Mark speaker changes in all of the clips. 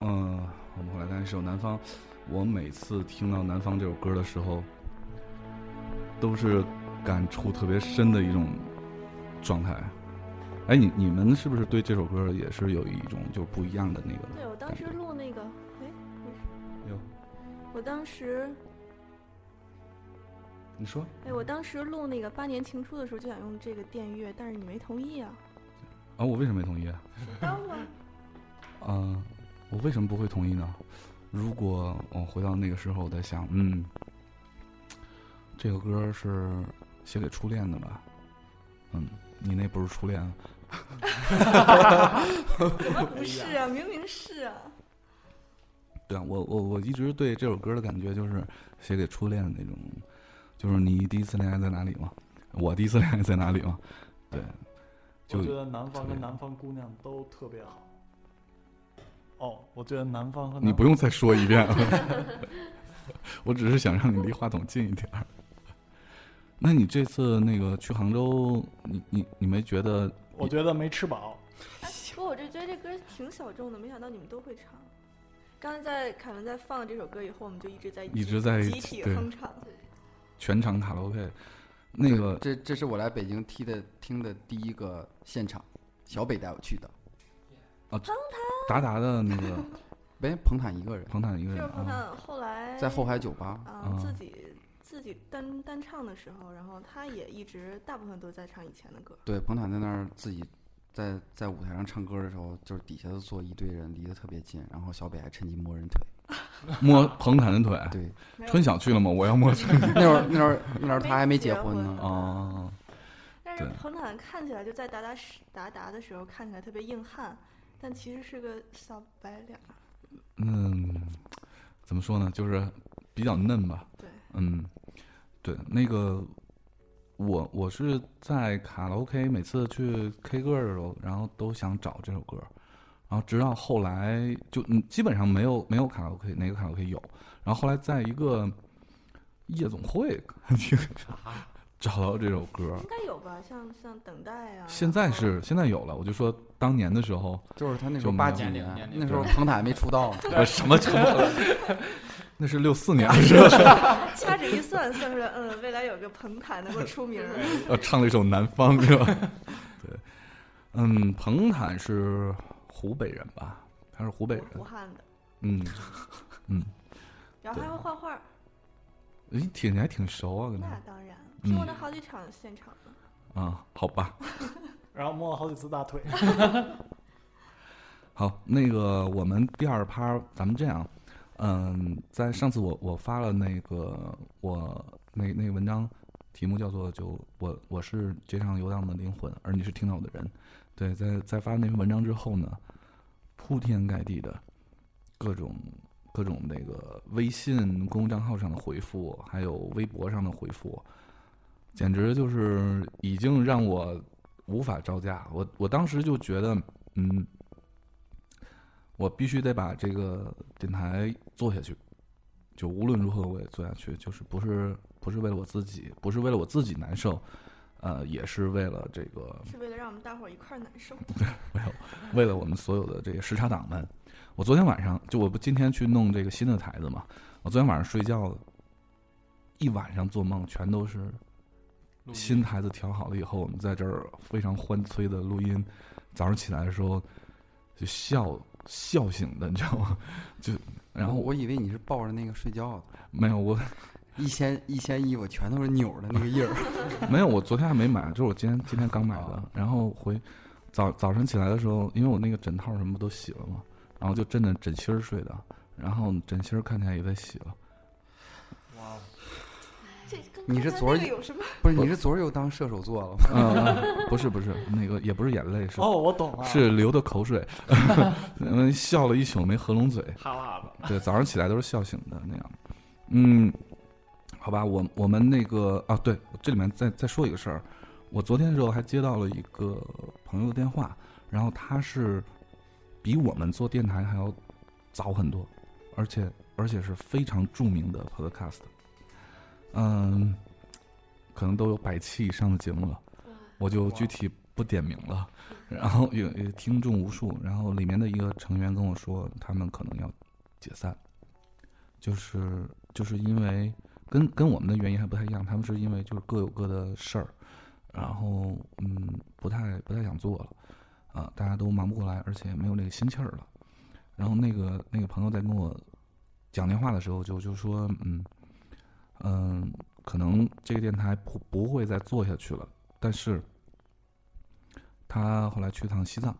Speaker 1: 嗯，我们后来刚才是有南方，我每次听到《南方》这首歌的时候，都是感触特别深的一种状态。哎，你你们是不是对这首歌也是有一种就不一样的那个？
Speaker 2: 对我当时录那个，哎，没事。
Speaker 1: 有。
Speaker 2: 我当时，
Speaker 1: 你说。
Speaker 2: 哎，我当时录那个《八年情书》的时候就想用这个电乐，但是你没同意啊。
Speaker 1: 啊，我为什么没同意
Speaker 2: 啊？当了。
Speaker 1: 嗯。我为什么不会同意呢？如果我回到那个时候，我在想，嗯，这个歌是写给初恋的吧？嗯，你那不是初恋？
Speaker 2: 怎 么不是啊？明明是啊！
Speaker 1: 对啊，我我我一直对这首歌的感觉就是写给初恋的那种，就是你第一次恋爱在哪里嘛？我第一次恋爱在哪里嘛？对，
Speaker 3: 我觉得南方跟南方姑娘都特别好。哦，我觉得南方和
Speaker 1: 你不用再说一遍了，我只是想让你离话筒近一点儿。那你这次那个去杭州，你你你没觉得？
Speaker 3: 我觉得没吃饱。
Speaker 2: 不，我就觉得这歌挺小众的，没想到你们都会唱。刚才在凯文在放这首歌以后，我们就一直在
Speaker 1: 一直在
Speaker 2: 集体哼唱，
Speaker 1: 全场卡拉 OK。那个，
Speaker 4: 这这是我来北京听的听的第一个现场，小北带我去的。
Speaker 1: 啊，彭坦达达的那个，
Speaker 4: 哎，彭坦一个人，
Speaker 1: 彭坦一个人，
Speaker 2: 就是彭坦后来
Speaker 4: 在后海酒吧
Speaker 2: 啊，自己自己单单唱的时候，然后他也一直大部分都在唱以前的歌。
Speaker 4: 对，彭坦在那儿自己在在舞台上唱歌的时候，就是底下都坐一堆人，离得特别近，然后小北还趁机摸人腿，
Speaker 1: 摸彭坦的腿。
Speaker 4: 对，
Speaker 1: 春晓去了吗？我要摸春。
Speaker 4: 那会儿那会儿那会儿他还没结婚呢
Speaker 1: 啊。
Speaker 2: 但是彭坦看起来就在达达时达达的时候看起来特别硬汉。但其实是个小白脸。
Speaker 1: 嗯，怎么说呢？就是比较嫩吧。
Speaker 2: 对。
Speaker 1: 嗯，对，那个我我是在卡拉 OK 每次去 K 歌的时候，然后都想找这首歌，然后直到后来就嗯基本上没有没有卡拉 OK 哪个卡拉 OK 有，然后后来在一个夜总会听。找到这首歌，
Speaker 2: 应该有吧？像像等待啊。
Speaker 1: 现在是现在有了，我就说当年的时候，
Speaker 4: 就是他那时候八几年，那时候彭坦还没出道。
Speaker 1: 什么什么？那是六四年，
Speaker 2: 是吧？掐指一算，算出来，嗯，未来有个彭坦能够出名。
Speaker 1: 呃，唱了一首《南方》，是吧？对，嗯，彭坦是湖北人吧？他是湖北人，
Speaker 2: 武汉的。
Speaker 1: 嗯嗯。
Speaker 2: 然后还会画画。
Speaker 1: 哎，听起来挺熟啊，跟他。
Speaker 2: 那当然。听过他好几场现场
Speaker 1: 的啊，好吧。
Speaker 3: 然后摸了好几次大腿。
Speaker 1: 好，那个我们第二趴，咱们这样，嗯，在上次我我发了那个我那那个文章，题目叫做就我我是街上游荡的灵魂，而你是听到我的人。对，在在发那篇文章之后呢，铺天盖地的各种各种那个微信公众账号上的回复，还有微博上的回复。简直就是已经让我无法招架。我我当时就觉得，嗯，我必须得把这个电台做下去。就无论如何我也做下去，就是不是不是为了我自己，不是为了我自己难受，呃，也是为了这个。
Speaker 2: 是为了让我们大伙儿一块儿难受。
Speaker 1: 对，为了为了我们所有的这个时差党们。我昨天晚上就我不今天去弄这个新的台子嘛？我昨天晚上睡觉一晚上做梦，全都是。新台子调好了以后，我们在这儿非常欢催的录音。早上起来的时候就笑笑醒的，你知道吗？就然后
Speaker 4: 我以为你是抱着那个睡觉的，
Speaker 1: 没有我
Speaker 4: 一掀一掀衣服全都是扭的那个印儿。
Speaker 1: 没有，我昨天还没买，就是我今天今天刚买的。然后回早早晨起来的时候，因为我那个枕套什么都洗了嘛，然后就枕着枕芯儿睡的，然后枕芯儿看起来也在洗了。
Speaker 4: 你是昨儿不是？你是昨儿又当射手座了？
Speaker 1: 嗯，不是不是，那个也不是眼泪，是
Speaker 3: 哦，我懂了，
Speaker 1: 是流的口水。嗯，笑了一宿没合拢嘴，
Speaker 3: 哈喇子。
Speaker 1: 对，早上起来都是笑醒的那样。嗯，好吧，我我们那个啊，对，这里面再再说一个事儿。我昨天的时候还接到了一个朋友的电话，然后他是比我们做电台还要早很多，而且而且是非常著名的 podcast。嗯，可能都有百期以上的节目了，我就具体不点名了。然后有有听众无数，然后里面的一个成员跟我说，他们可能要解散，就是就是因为跟跟我们的原因还不太一样，他们是因为就是各有各的事儿，然后嗯不太不太想做了，啊、大家都忙不过来，而且没有那个心气儿了。然后那个那个朋友在跟我讲电话的时候就就说嗯嗯，可能这个电台不不会再做下去了，但是。他后来去趟西藏，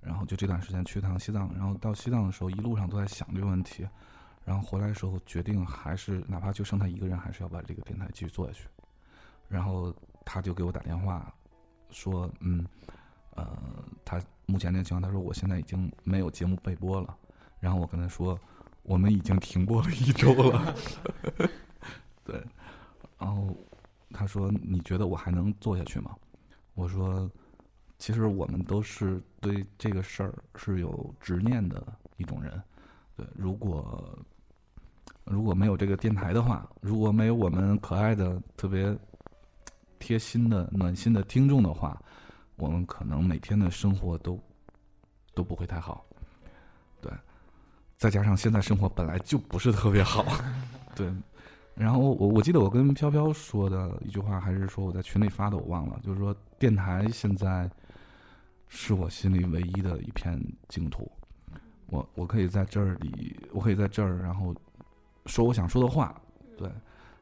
Speaker 1: 然后就这段时间去趟西藏，然后到西藏的时候一路上都在想这个问题，然后回来的时候决定还是哪怕就剩他一个人，还是要把这个电台继续做下去。然后他就给我打电话说，嗯，呃，他目前这个情况，他说我现在已经没有节目备播了。然后我跟他说，我们已经停播了一周了。对，然后他说你觉得我还能做下去吗？我说。其实我们都是对这个事儿是有执念的一种人，对，如果如果没有这个电台的话，如果没有我们可爱的、特别贴心的、暖心的听众的话，我们可能每天的生活都都不会太好，对，再加上现在生活本来就不是特别好，对，然后我我记得我跟飘飘说的一句话，还是说我在群里发的，我忘了，就是说电台现在。是我心里唯一的一片净土，我我可以在这里，我可以在这儿，然后说我想说的话，对，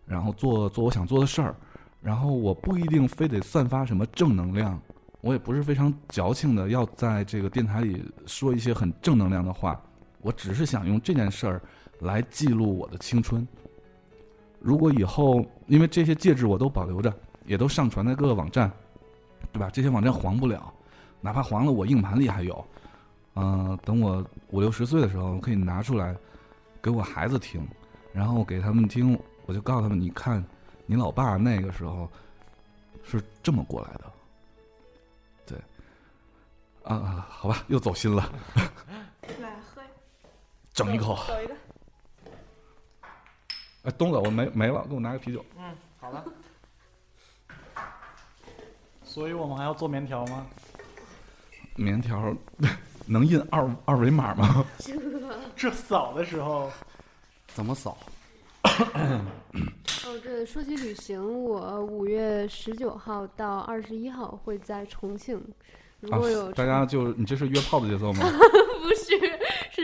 Speaker 1: 然后做做我想做的事儿，然后我不一定非得散发什么正能量，我也不是非常矫情的要在这个电台里说一些很正能量的话，我只是想用这件事儿来记录我的青春。如果以后因为这些戒指我都保留着，也都上传在各个网站，对吧？这些网站黄不了。哪怕黄了，我硬盘里还有。嗯，等我五六十岁的时候，我可以拿出来给我孩子听，然后给他们听，我就告诉他们：你看，你老爸那个时候是这么过来的。对，啊，好吧，又走心了。
Speaker 2: 来喝，
Speaker 1: 整一口。
Speaker 2: 走一个。
Speaker 1: 哎，东子，我没没了，给我拿个啤酒。
Speaker 3: 嗯，好的。所以我们还要做棉条吗？
Speaker 1: 棉条能印二二维码吗？
Speaker 3: 这扫的时候
Speaker 4: 怎么扫？
Speaker 5: 哦，对，说起旅行，我五月十九号到二十一号会在重庆。如果有、
Speaker 1: 啊、大家就你这是约炮的节奏吗？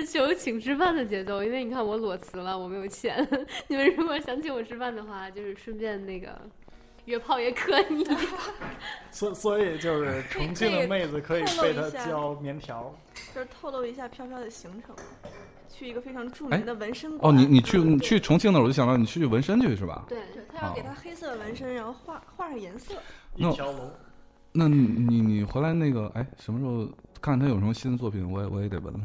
Speaker 5: 求请吃饭的节奏。因为你看我裸辞了，我没有钱。你们如果想请我吃饭的话，就是顺便那个。约炮也可以，
Speaker 3: 所所以就是重庆的妹子可以被他教棉条，
Speaker 2: 就是透露一下飘飘的行程，去一个非常著名的纹身馆。
Speaker 1: 哦，你你去你去重庆那，我就想到你去纹身去是吧？
Speaker 5: 对，
Speaker 2: 对他要给他黑色纹身，然后画画上颜色。
Speaker 3: 一条龙。
Speaker 1: 那你你回来那个哎，什么时候看看他有什么新的作品？我也我也得纹了。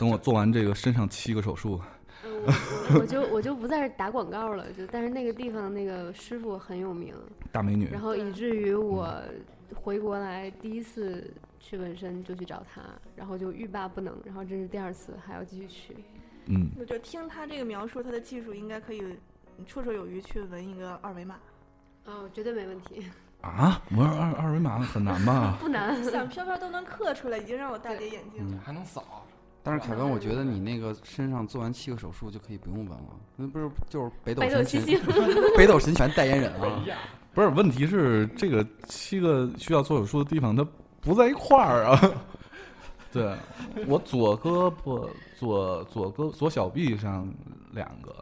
Speaker 1: 等我做完这个身上七个手术。
Speaker 5: 我我就我就不在这打广告了，就但是那个地方那个师傅很有名，
Speaker 1: 大美女。
Speaker 5: 然后以至于我回国来第一次去纹身就去找他，然后就欲罢不能，然后这是第二次还要继续去。
Speaker 1: 嗯，
Speaker 2: 我就听他这个描述，他的技术应该可以绰绰有余去纹一个二维码。
Speaker 5: 哦，绝对没问题。
Speaker 1: 啊，纹二二维码很难吧？
Speaker 5: 不难，
Speaker 2: 想飘飘都能刻出来，已经让我大跌眼镜了。
Speaker 4: 还能扫。但是凯文，我觉得你那个身上做完七个手术就可以不用纹了，那不是就是北斗神拳北斗神拳代言人啊？
Speaker 1: 不是，问题是这个七个需要做手术的地方它不在一块儿啊。对，我左胳膊、左左胳左小臂上两个，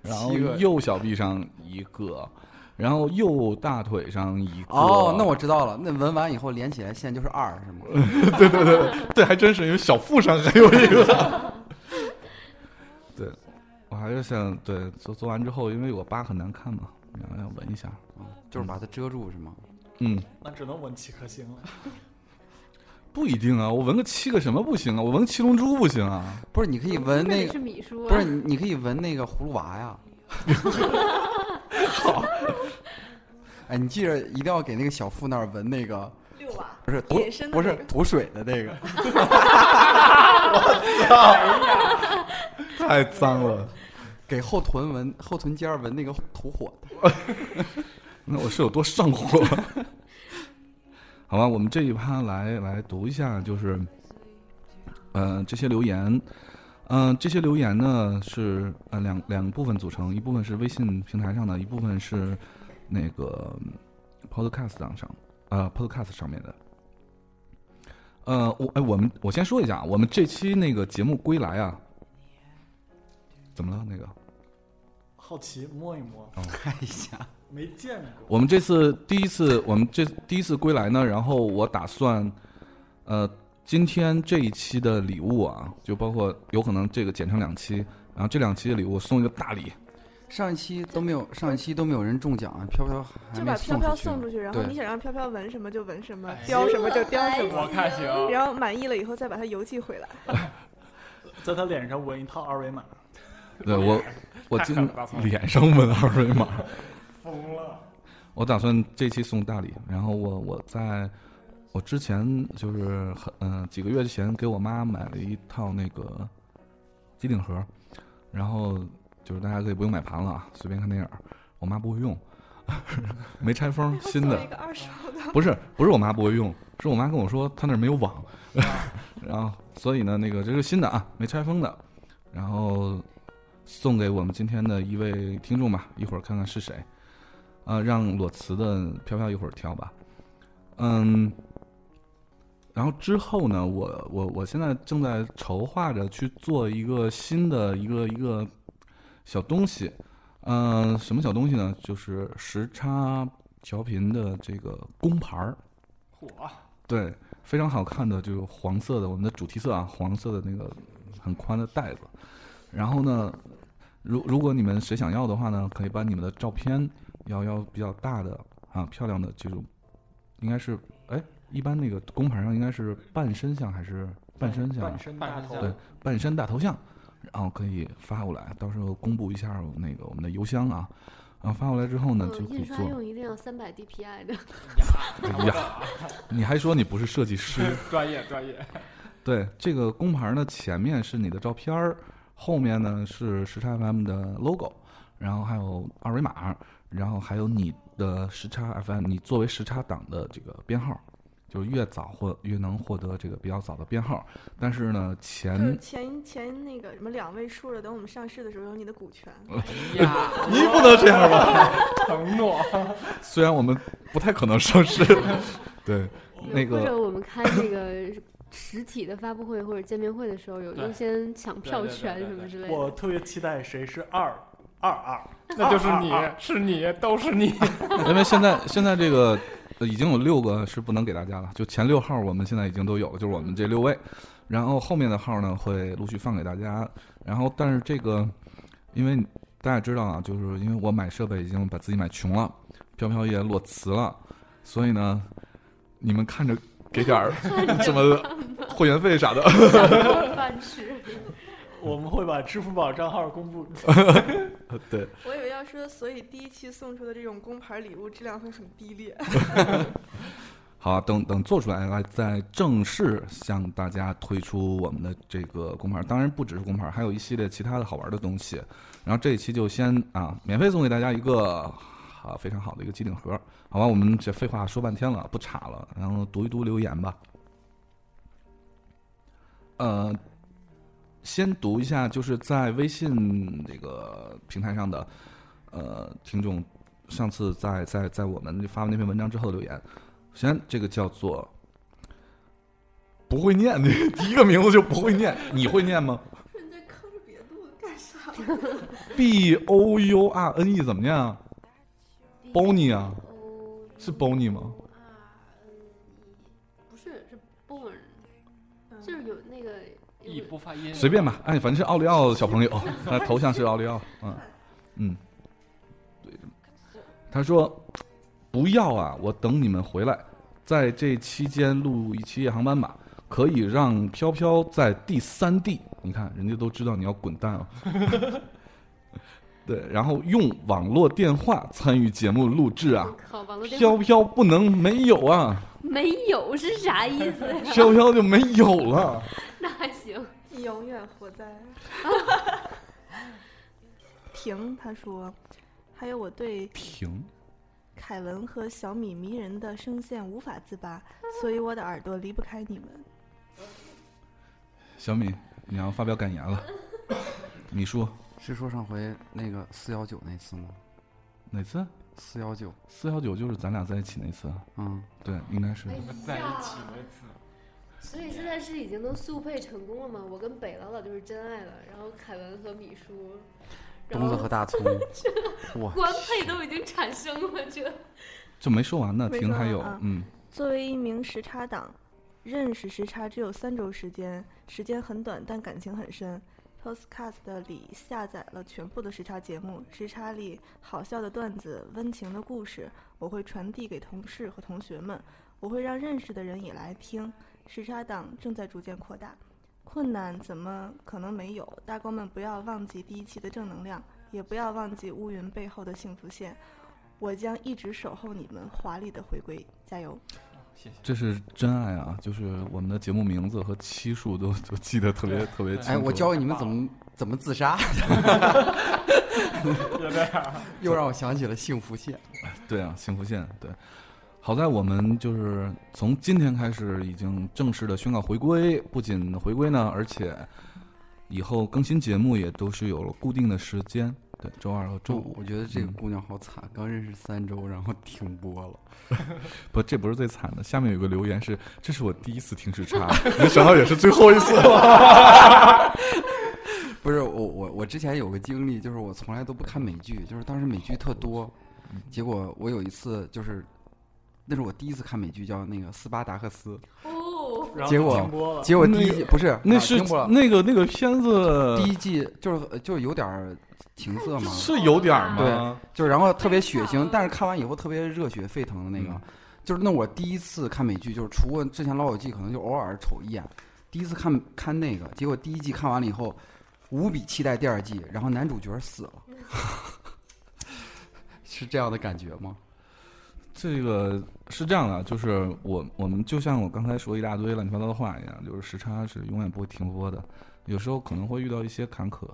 Speaker 1: 然后右小臂上一个。然后右大腿上一个
Speaker 4: 哦，那我知道了。那纹完以后连起来线就是二，是吗？
Speaker 1: 对对对对，还真是，因为小腹上还有一个。对，我还是想对做做完之后，因为我疤很难看嘛，然后要纹一下，
Speaker 4: 就是把它遮住，是吗？
Speaker 1: 嗯，
Speaker 3: 那只能纹七颗星了。
Speaker 1: 不一定啊，我纹个七个什么不行啊？我纹七龙珠不行啊？
Speaker 4: 不是，你可以纹那个
Speaker 5: 是米叔，
Speaker 4: 不是你你可以纹那个葫芦娃呀。
Speaker 1: 好，
Speaker 4: 哎，你记着一定要给那个小腹那儿纹那个
Speaker 2: 六娃，
Speaker 4: 不是吐不是吐水的那个。
Speaker 1: 我操！太脏了，
Speaker 4: 给后臀纹后臀尖纹那个吐火的。
Speaker 1: 那我是有多上火？好吧，我们这一趴来来读一下，就是，呃，这些留言，嗯、这些留言呢是呃两两部分组成，一部分是微信平台上的，一部分是那个嗯 Podcast 上上，呃 Podcast 上面的。呃，我哎，我们我先说一下，我们这期那个节目归来啊，怎么了？那个
Speaker 3: 好奇摸一摸，
Speaker 4: 看一下，
Speaker 3: 没见过。
Speaker 1: 我们这次第一次，我们这第一次归来呢，然后我打算，呃，今天这一期的礼物啊，就包括有可能这个剪成两期，然后这两期的礼物送一个大礼，
Speaker 4: 上一期都没有，上一期都没有人中奖啊，飘飘还
Speaker 2: 就把飘飘送出去，然后你想让飘飘闻什么就闻什么
Speaker 3: 哎，
Speaker 2: 叼什么。就雕什么，
Speaker 3: 我看行，
Speaker 2: 然后满意了以后再把它邮寄回来。
Speaker 3: 在他脸上纹一套二维码，
Speaker 1: 对我，我今脸上纹二维码，
Speaker 3: 疯了。
Speaker 1: 我打算这期送大礼，然后我我在我之前就是很嗯、几个月前给我妈买了一套那个机顶盒，然后就是大家可以不用买盘了啊，随便看电影儿。我妈不会用，没拆封，新的不是不是我妈不会用，是我妈跟我说她那儿没有网，然后所以呢那个这是新的啊，没拆封的，然后送给我们今天的一位听众吧，一会儿看看是谁，呃，让裸辞的飘飘一会儿挑吧，嗯，然后之后呢，我我我现在正在筹划着去做一个新的一个一个小东西，嗯、什么小东西呢？就是时差调频的这个工牌儿，
Speaker 6: 嚯，
Speaker 1: 对，非常好看的，就是黄色的，我们的主题色啊，黄色的那个很宽的袋子。然后呢，如如果你们谁想要的话呢，可以把你们的照片要要比较大的啊，漂亮的这种，应该是哎，一般那个工牌上应该是半身像还是半身像啊？
Speaker 3: 半身大头，
Speaker 1: 对半身大头像，然后可以发过来，到时候公布一下那个我们的邮箱啊。然后发过来之后呢，就
Speaker 5: 嗯，印刷
Speaker 1: 可以做。
Speaker 5: 用一定要三百 DPI 的。
Speaker 1: 哎呀，你还说你不是设计师？
Speaker 6: 专业专业，
Speaker 1: 对，这个工牌呢，前面是你的照片儿，后面呢是时差 FM 的 logo，然后还有二维码，然后还有你的时差 FM，你作为时差党的这个编号，就是越早获越能获得这个比较早的编号。但是呢，前
Speaker 2: 前前那个什么两位数的，等我们上市的时候有你的股权。
Speaker 6: 哎呀，
Speaker 1: 你不能这样吧？
Speaker 6: 承诺，
Speaker 1: 虽然我们不太可能上市，对，那个
Speaker 5: 或者
Speaker 1: 个
Speaker 5: 我们开这个实体的发布会或者见面会的时候，有优先抢票权什么之类的。
Speaker 3: 我特别期待谁是二二二，
Speaker 6: 那就是你是你，都是你。
Speaker 1: 因为现在现在这个呃已经有六个是不能给大家了，就前六号我们现在已经都有了，就是我们这六位，然后后面的号呢会陆续放给大家，然后但是这个因为大家知道啊，就是因为我买设备已经把自己买穷了，飘飘也裸辞了，所以呢，你们看着给点儿 什么会员费啥的，
Speaker 5: 有饭吃。
Speaker 3: 我们会把支付宝账号公布。
Speaker 1: 对，
Speaker 2: 我以为要说，所以第一期送出的这种工牌礼物质量会很低劣。
Speaker 1: 好啊，等等做出来了再正式向大家推出我们的这个工牌。当然不只是工牌，还有一系列其他的好玩的东西。然后这一期就先啊，免费送给大家一个啊非常好的一个机顶盒，好吧？我们这废话说半天了，不岔了，然后读一读留言吧。呃，先读一下，就是在微信这个平台上的呃听众，上次在在在我们发完那篇文章之后的留言。首先，这个叫做不会念，这 第一个名字就不会念，你会念吗
Speaker 2: 你在坑着别录干啥
Speaker 1: ？？B O U R N E 怎么念啊 Bonnie 啊
Speaker 5: 哦
Speaker 1: 是 Bonnie 吗？
Speaker 5: 不是，是 born，就是有那个
Speaker 6: 不发音，
Speaker 1: 随便吧，哎，反正是奥利奥小朋友，他头像是奥利奥，嗯嗯，对，他说不要啊，我等你们回来，在这期间录一期夜航班吧，可以让飘飘在第三地，你看人家都知道你要滚蛋啊。对，然后用网络电话参与节目录制啊飘飘不能没有啊，
Speaker 5: 没有是啥意思？
Speaker 1: 飘飘就没有了。
Speaker 5: 那还行。
Speaker 2: 你永远活在。停，他说，还有我对
Speaker 1: 停，
Speaker 2: 凯文和小米迷人的声线无法自拔，所以我的耳朵离不开你们。
Speaker 1: 小米，你要发表感言了。你说，
Speaker 4: 是说上回那个四幺九那次吗？
Speaker 1: 哪次？
Speaker 4: 四幺九，
Speaker 1: 四幺九就是咱俩在一起那次。
Speaker 4: 嗯，
Speaker 1: 对，应该是。
Speaker 5: 哎
Speaker 6: 在一起那次，
Speaker 5: 所以现在是已经都速配成功了吗？我跟北老老就是真爱了，然后凯文和米叔，然
Speaker 4: 东子和大葱，哇，
Speaker 5: 官配都已经产生了，这
Speaker 1: 这没说完呢，停还有
Speaker 2: 啊，
Speaker 1: 嗯，
Speaker 2: 作为一名时差党，认识时差只有三周时间，时间很短，但感情很深。Postcast 里下载了全部的时差节目，时差里好笑的段子、温情的故事，我会传递给同事和同学们，我会让认识的人也来听。时差党正在逐渐扩大，困难怎么可能没有？大哥们不要忘记第一期的正能量，也不要忘记乌云背后的幸福线。我将一直守候你们华丽的回归，加油！
Speaker 6: 谢谢。
Speaker 1: 这是真爱啊！就是我们的节目名字和期数都都记得特别特别清楚。
Speaker 4: 哎，我教给你们怎么怎么自杀，
Speaker 6: 就这样。
Speaker 4: 又让我想起了幸福线。
Speaker 1: 对啊，幸福线对。好在我们就是从今天开始已经正式的宣告回归，不仅回归呢，而且以后更新节目也都是有了固定的时间，对，周二和周五。
Speaker 4: 我觉得这个
Speaker 1: 嗯
Speaker 4: 姑娘好惨，刚认识三周，然后停播了。
Speaker 1: 不，这不是最惨的。下面有个留言是：“这是我第一次听时差，没想到也是最后一次了。
Speaker 4: 不是我我我之前有个经历，就是我从来都不看美剧，就是当时美剧特多，结果我有一次就是，那是我第一次看美剧，叫那个《斯巴达克斯
Speaker 5: 哦，
Speaker 3: 然后
Speaker 4: 结果
Speaker 3: 停播了。
Speaker 4: 结果第一季不是
Speaker 1: 那是那个那个片子
Speaker 4: 第一季就是就是有点儿情色嘛，
Speaker 1: 是有点儿对？
Speaker 4: 就是然后特别血腥，但是看完以后特别热血沸腾的那个，
Speaker 1: 嗯
Speaker 4: 就是那我第一次看美剧，就是除了之前《老友记》可能就偶尔瞅一眼，第一次看看那个，结果第一季看完了以后，无比期待第二季，然后男主角死了，是这样的感觉吗？
Speaker 1: 这个是这样的，就是我我们就像我刚才说一大堆乱七八糟的话一样，就是时差是永远不会停播的，有时候可能会遇到一些坎坷，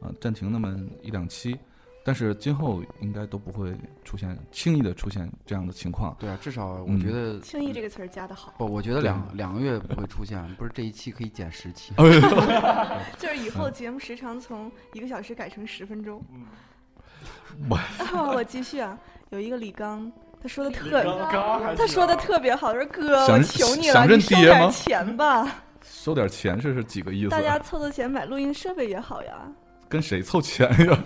Speaker 1: 啊、暂停那么一两期，但是今后应该都不会出现轻易的出现这样的情况。
Speaker 4: 对啊，至少我
Speaker 1: 嗯
Speaker 4: 觉得、
Speaker 2: 轻易这个词儿加的好，
Speaker 4: 不，我觉得两两个月不会出现，不是这一期可以减十期。
Speaker 2: 就是以后节目时长从一个小时改成十分钟。
Speaker 3: 嗯，
Speaker 1: 我
Speaker 2: 啊，我继续啊，有一个李刚，他说的特，
Speaker 3: 刚刚
Speaker 2: 他说的特别好，他说哥，我求你了，
Speaker 1: 想认
Speaker 2: 你收点钱吧，
Speaker 1: 收点钱是是几个意思？
Speaker 2: 大家凑凑钱买录音设备也好呀。
Speaker 1: 跟谁凑钱呀？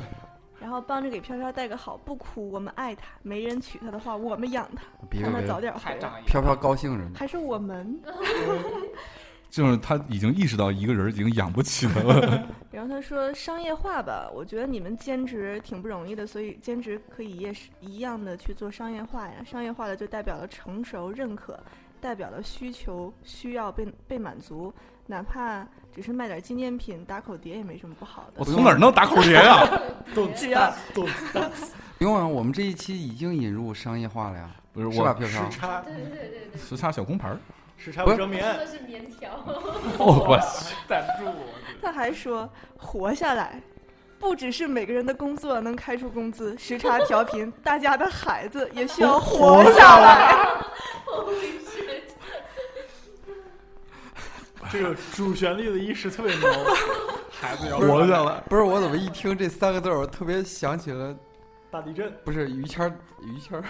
Speaker 2: 然后帮着给飘飘带个好，不哭，我们爱他，没人娶她的话，我们养她，让他
Speaker 4: 别别别，
Speaker 2: 早点回来。
Speaker 6: 太仗义。
Speaker 4: 飘飘高兴着呢。
Speaker 2: 还是我们，
Speaker 1: 就是他已经意识到一个人已经养不起他了。
Speaker 2: 然后他说商业化吧，我觉得你们兼职挺不容易的，所以兼职可以也是一样的去做商业化呀。商业化的就代表了成熟、认可，代表了需求需要被被满足，哪怕只是卖点纪念品、打口碟也没什么不好的
Speaker 1: 我。从哪儿弄打口碟呀？
Speaker 3: 动
Speaker 2: 只要
Speaker 3: 动
Speaker 4: 不用啊，我们这一期已经引入商业化了呀，
Speaker 1: 不是
Speaker 4: 是吧，
Speaker 1: 我
Speaker 3: 时？差
Speaker 5: 对对对对对，
Speaker 1: 时差小工牌儿。
Speaker 3: 时差
Speaker 4: 不是
Speaker 5: 说
Speaker 3: 卫生棉，
Speaker 5: 的是棉条，
Speaker 1: 哦，我
Speaker 6: 赞助我。
Speaker 2: 他还说活下来。不只是每个人的工作能开出工资，时差调频，大家的孩子也需要活下来。
Speaker 3: 这个主旋律的意识特别浓。
Speaker 6: 孩子要
Speaker 1: 活下来。
Speaker 4: 不是我怎么一听这三个字儿，我特别想起了，
Speaker 3: 大地震，
Speaker 4: 不是于谦儿，于谦儿，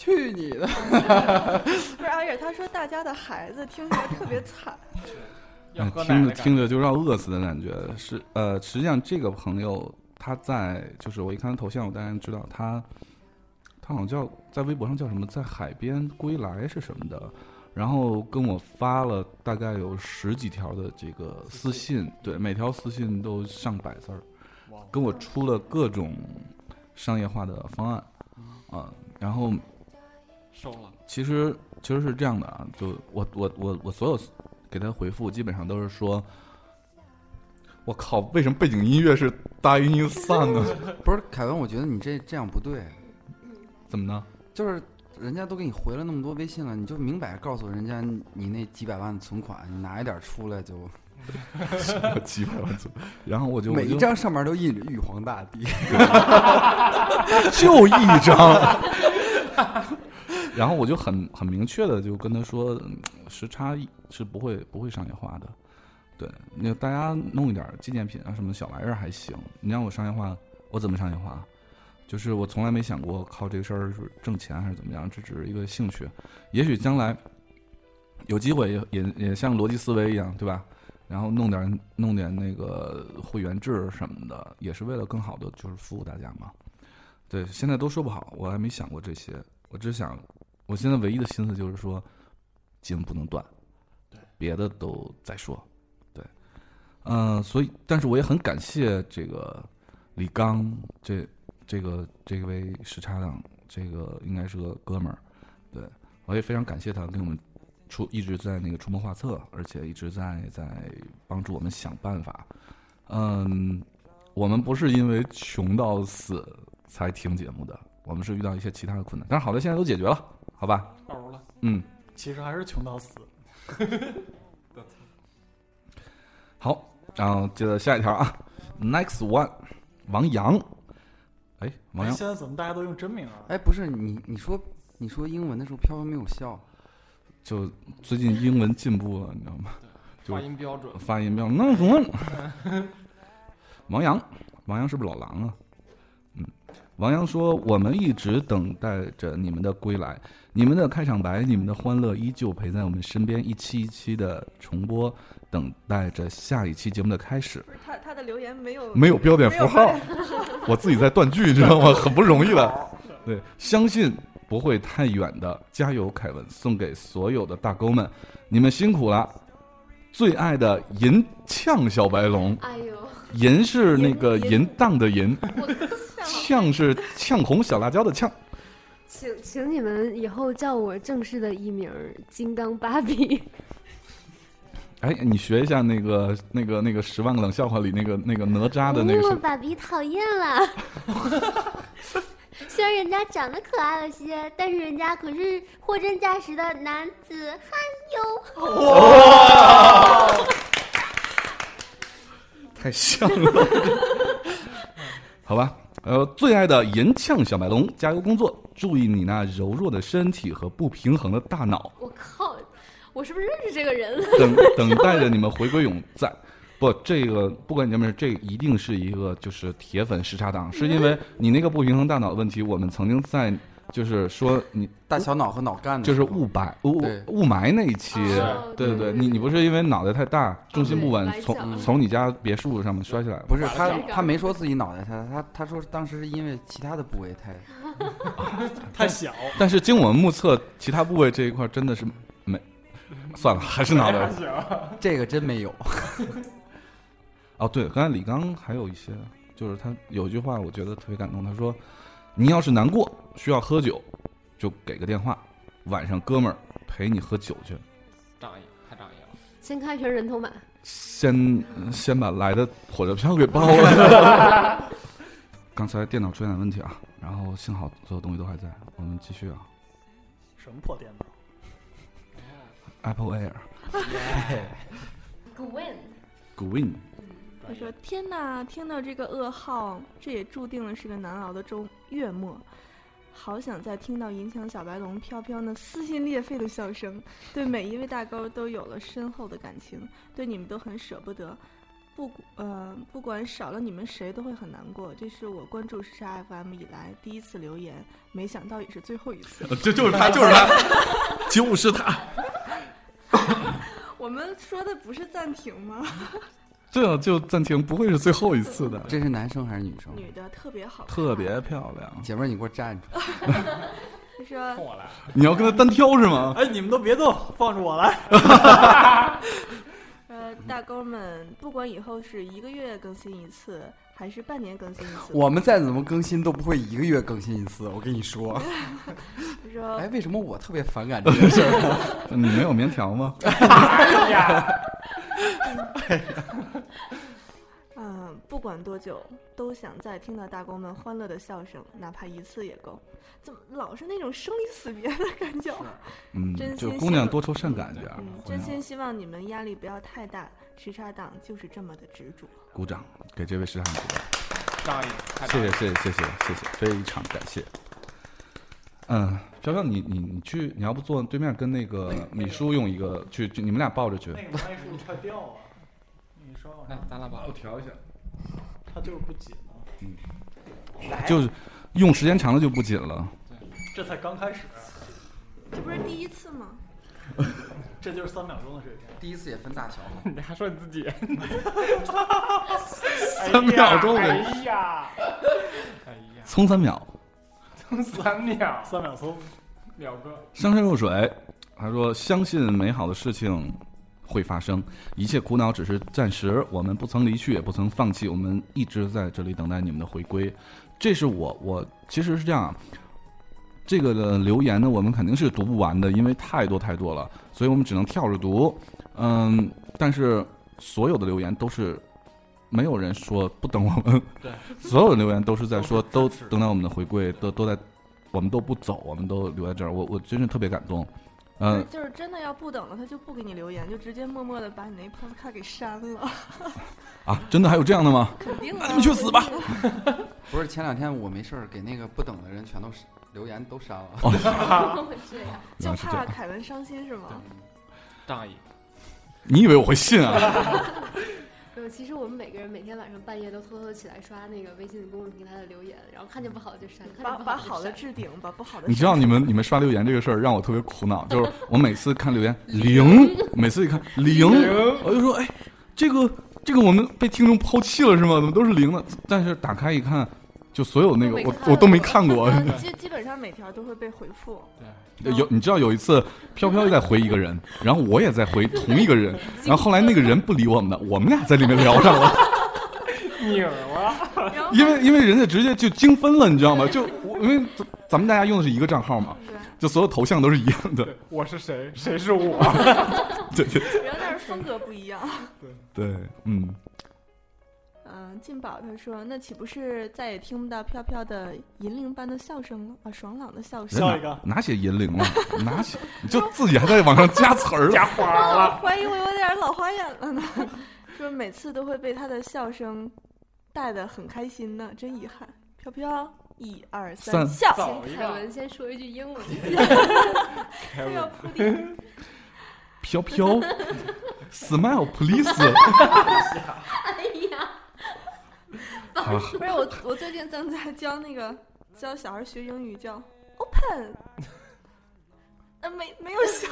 Speaker 4: 去你的！
Speaker 2: 不是，而且他说大家的孩子听起来特别惨。
Speaker 1: 听着听着就要饿死的感觉。是呃，实际上这个朋友他在就是我一看他头像，我当然知道他他好像叫在微博上叫什么，在海边归来是什么的。然后跟我发了大概有十几条的这个私信，对，每条私信都上百字儿，跟我出了各种商业化的方案啊、然后
Speaker 6: 收了。
Speaker 1: 其实其实是这样的啊，就我我我我所有给他回复基本上都是说，我靠，为什么背景音乐是大音音散呢？
Speaker 4: 不是凯文，我觉得你这这样不对，
Speaker 1: 怎么呢？
Speaker 4: 就是人家都给你回了那么多微信了，你就明摆告诉人家你那几百万的存款，你拿一点出来就，
Speaker 1: 我几百万存，然后我就
Speaker 4: 每一张上面都印着玉皇大帝。
Speaker 1: 就一张，然后我就很很明确的就跟他说，时差是不会不会商业化的。对，那大家弄一点纪念品啊，什么小玩意儿还行。你让我商业化，我怎么商业化？就是我从来没想过靠这个事儿是挣钱还是怎么样，这只是一个兴趣。也许将来有机会也也也像逻辑思维一样，对吧？然后弄点弄点那个会员制什么的，也是为了更好的就是服务大家嘛。对，现在都说不好，我还没想过这些。我只想，我现在唯一的心思就是说，节目不能断，
Speaker 3: 对，
Speaker 1: 别的都再说。对，嗯、所以，但是我也很感谢这个李刚，这这个这位时差党，这个应该是个哥们儿，对我也非常感谢他给我们出一直在那个出谋划策，而且一直在在帮助我们想办法。嗯，我们不是因为穷到死才听节目的，我们是遇到一些其他的困难，但是好的，现在都解决了，好吧？
Speaker 6: 欧了，
Speaker 1: 嗯，
Speaker 3: 其实还是穷到死。
Speaker 1: 好，然后接着下一条啊，next one，王阳，哎，王阳
Speaker 3: 现在怎么大家都用真名啊？
Speaker 4: 哎，不是你，你说你说英文的时候，飘飘没有笑，
Speaker 1: 就最近英文进步了，你知道吗？就
Speaker 6: 发音标准，
Speaker 1: 发音标准那什么？王阳，王阳是不是老狼啊？嗯，王阳说：“我们一直等待着你们的归来，你们的开场白，你们的欢乐依旧陪在我们身边，一期一期的重播，等待着下一期节目的开始。
Speaker 2: 他他的留言没有
Speaker 1: 没有标点符号，我自己在断句，你知道吗？很不容易的。对，相信不会太远的，加油，凯文！送给所有的大沟们，你们辛苦了。最爱的银呛小白龙，
Speaker 5: 哎呦，
Speaker 1: 银是那个
Speaker 2: 银
Speaker 1: 淫荡的淫，
Speaker 5: 我
Speaker 1: 呛是呛红小辣椒的呛。
Speaker 5: 请请你们以后叫我正式的艺名金刚芭比。
Speaker 1: 哎，你学一下那个那个那个十万个冷笑话里那个那个哪吒的那个
Speaker 5: 芭比讨厌了。虽然人家长得可爱了些，但是人家可是货真价实的男子汉哟。
Speaker 1: 太像了，好吧。呃，最爱的银呛小白龙，加油工作，注意你那柔弱的身体和不平衡的大脑，
Speaker 5: 我靠，我是不是认识这个人？
Speaker 1: 等等待着你们回归永在。不，这个不管你们是，这一定是一个就是铁粉时差党，是因为你那个不平衡大脑的问题，我们曾经在就是说你
Speaker 4: 大小脑和脑干的
Speaker 1: 就是雾霾雾雾霾那一期，
Speaker 5: 哦
Speaker 1: 对对对，你你不是因为脑袋太大，重心不稳，从从你家别墅上面摔下来？
Speaker 4: 不是他他没说自己脑袋太大，他他说当时是因为其他的部位太
Speaker 3: 太小，
Speaker 1: 但是经我们目测，其他部位这一块真的是没，算了，还是脑袋。
Speaker 4: 这个真没有。
Speaker 1: 哦，对，刚才李刚还有一些，就是他有一句话，我觉得特别感动。他说：“你要是难过，需要喝酒，就给个电话，晚上哥们儿陪你喝酒去。
Speaker 6: 仗义，太仗义了。
Speaker 5: 先开瓶人头马，
Speaker 1: 先先把来的火车票给包了。刚才电脑出现了问题啊，然后幸好所有东西都还在，我们继续啊。
Speaker 3: 什么破电脑
Speaker 1: ？Apple Air Gwen，Green，
Speaker 2: 他说：“天哪，听到这个噩耗，这也注定了是个难熬的周月末。好想再听到银枪小白龙飘飘那撕心裂肺的笑声，对每一位大哥都有了深厚的感情，对你们都很舍不得。不，呃，不管少了你们谁都会很难过。这是我关注时差 FM 以来第一次留言，没想到也是最后一次。
Speaker 1: 这就是他，就是他，就 是他。
Speaker 2: 我们说的不是暂停吗？
Speaker 1: 这就暂停，不会是最后一次的。
Speaker 4: 这是男生还是女生？
Speaker 2: 女的特别好，
Speaker 1: 特别漂亮，
Speaker 4: 姐妹儿，你给我站住！
Speaker 2: 他说
Speaker 6: 冲我来，
Speaker 1: 你要跟他单挑是吗？
Speaker 3: 哎，你们都别动，放着我来。
Speaker 2: 呃，大哥们，不管以后是一个月更新一次，还是半年更新一次，
Speaker 4: 我们再怎么更新都不会一个月更新一次，我跟你说。
Speaker 2: 他说
Speaker 4: 哎，为什么我特别反感这个事儿？
Speaker 1: 你没有棉条吗？
Speaker 2: 嗯，不管多久，都想再听到大公们欢乐的笑声，哪怕一次也够。怎么老是那种生离死别的感觉？
Speaker 1: 嗯
Speaker 2: 真，
Speaker 1: 就姑娘多愁善感点儿
Speaker 2: 嗯，。真心希望你们压力不要太大。时差党就是这么的执着。
Speaker 1: 鼓掌，给这位时尚鼓掌。
Speaker 6: 仗义，太仗义
Speaker 1: 谢谢谢谢谢谢谢谢，非常感谢。嗯，潇潇，你你你去，你要不坐对面跟那个米叔用一个去，去你们俩抱着去。
Speaker 3: 那个麦是不是快掉了？你稍
Speaker 6: 那
Speaker 3: 等，
Speaker 6: 咱俩把
Speaker 1: 调一下，
Speaker 3: 它就是不紧啊。
Speaker 1: 就是用时间长了就不紧了。
Speaker 3: 这才刚开始，
Speaker 2: 这不是第一次吗？
Speaker 3: 这就是三秒钟的水平。
Speaker 4: 第一次也分大小，
Speaker 6: 你还说你自己？
Speaker 1: 三秒钟的
Speaker 6: 哎呀，哎呀，
Speaker 1: 冲三秒，
Speaker 6: 三秒，
Speaker 3: 三秒钟，
Speaker 6: 秒哥，
Speaker 1: 上善若水。他说：“相信美好的事情会发生，一切苦恼只是暂时。我们不曾离去，也不曾放弃，我们一直在这里等待你们的回归。”这是我我其实是这样啊，这个的留言呢，我们肯定是读不完的，因为太多太多了，所以我们只能跳着读。嗯，但是所有的留言都是没有人说不等我们，
Speaker 3: 对，
Speaker 1: 所有的留言都是在说都等待我们的回归，都都在我们都不走，我们都留在这儿。我我真是特别感动。嗯，
Speaker 2: 就是真的要不等了，他就不给你留言，就直接默默的把你那 podcast 给删了。
Speaker 1: 啊，真的还有这样的吗？
Speaker 2: 肯定的，
Speaker 1: 你们去死吧！
Speaker 4: 不是前两天我没事儿给那个不等的人全都留言都删了。
Speaker 5: 这样。
Speaker 2: 就。怕凯文伤心是吗？
Speaker 6: 大意，
Speaker 1: 你以为我会信啊？
Speaker 5: 没有，其实我们每个人每天晚上半夜都偷偷地起来刷那个微信公众平台的留言，然后看见不好的就删，看
Speaker 2: 把
Speaker 5: 见不
Speaker 2: 把好的
Speaker 5: 好的。
Speaker 2: 置顶，把不好的
Speaker 1: 你知道你们你们刷留言这个事儿让我特别苦恼，就是我每次看留言 零，每次一看零，我就说哎，这个这个我们被听众抛弃了是吗？怎么都是零呢？但是打开一看，就所有那个我我都没看过。
Speaker 2: 呃 基基本上每条都会被回复。
Speaker 1: 对有你知道有一次飘飘在回一个人，然后我也在回同一个人，然后后来那个人不理我们了，我们俩在里面聊上了。
Speaker 6: 拧了，
Speaker 1: 因为因为人家直接就精分了，你知道吗？就我因为咱咱们大家用的是一个账号嘛，
Speaker 2: 对，
Speaker 1: 就所有头像都是一样的。
Speaker 6: 我是谁？谁是我？
Speaker 1: 对对
Speaker 2: 然后但是风格不一样。
Speaker 1: 对，对，
Speaker 2: 嗯，劲宝他说：“那岂不是再也听不到飘飘的银铃般的笑声了？啊，爽朗的笑声。
Speaker 3: 笑一个
Speaker 1: 哪写银铃了？哪写？你就自己还在往上加词儿了。
Speaker 6: 加花
Speaker 2: 我
Speaker 6: 了，
Speaker 2: 怀疑我有点老花眼了呢。说每次都会被他的笑声带得很开心呢，真遗憾。飘飘，一二
Speaker 1: 三
Speaker 2: 笑，
Speaker 5: 凯文先说一句英文，
Speaker 2: 他要铺垫。
Speaker 1: 飘飘，smile please。
Speaker 5: 哎呀，
Speaker 1: 好，
Speaker 2: 不是我，我最近正在教那个教小孩学英语，叫 open。呃，没没有笑，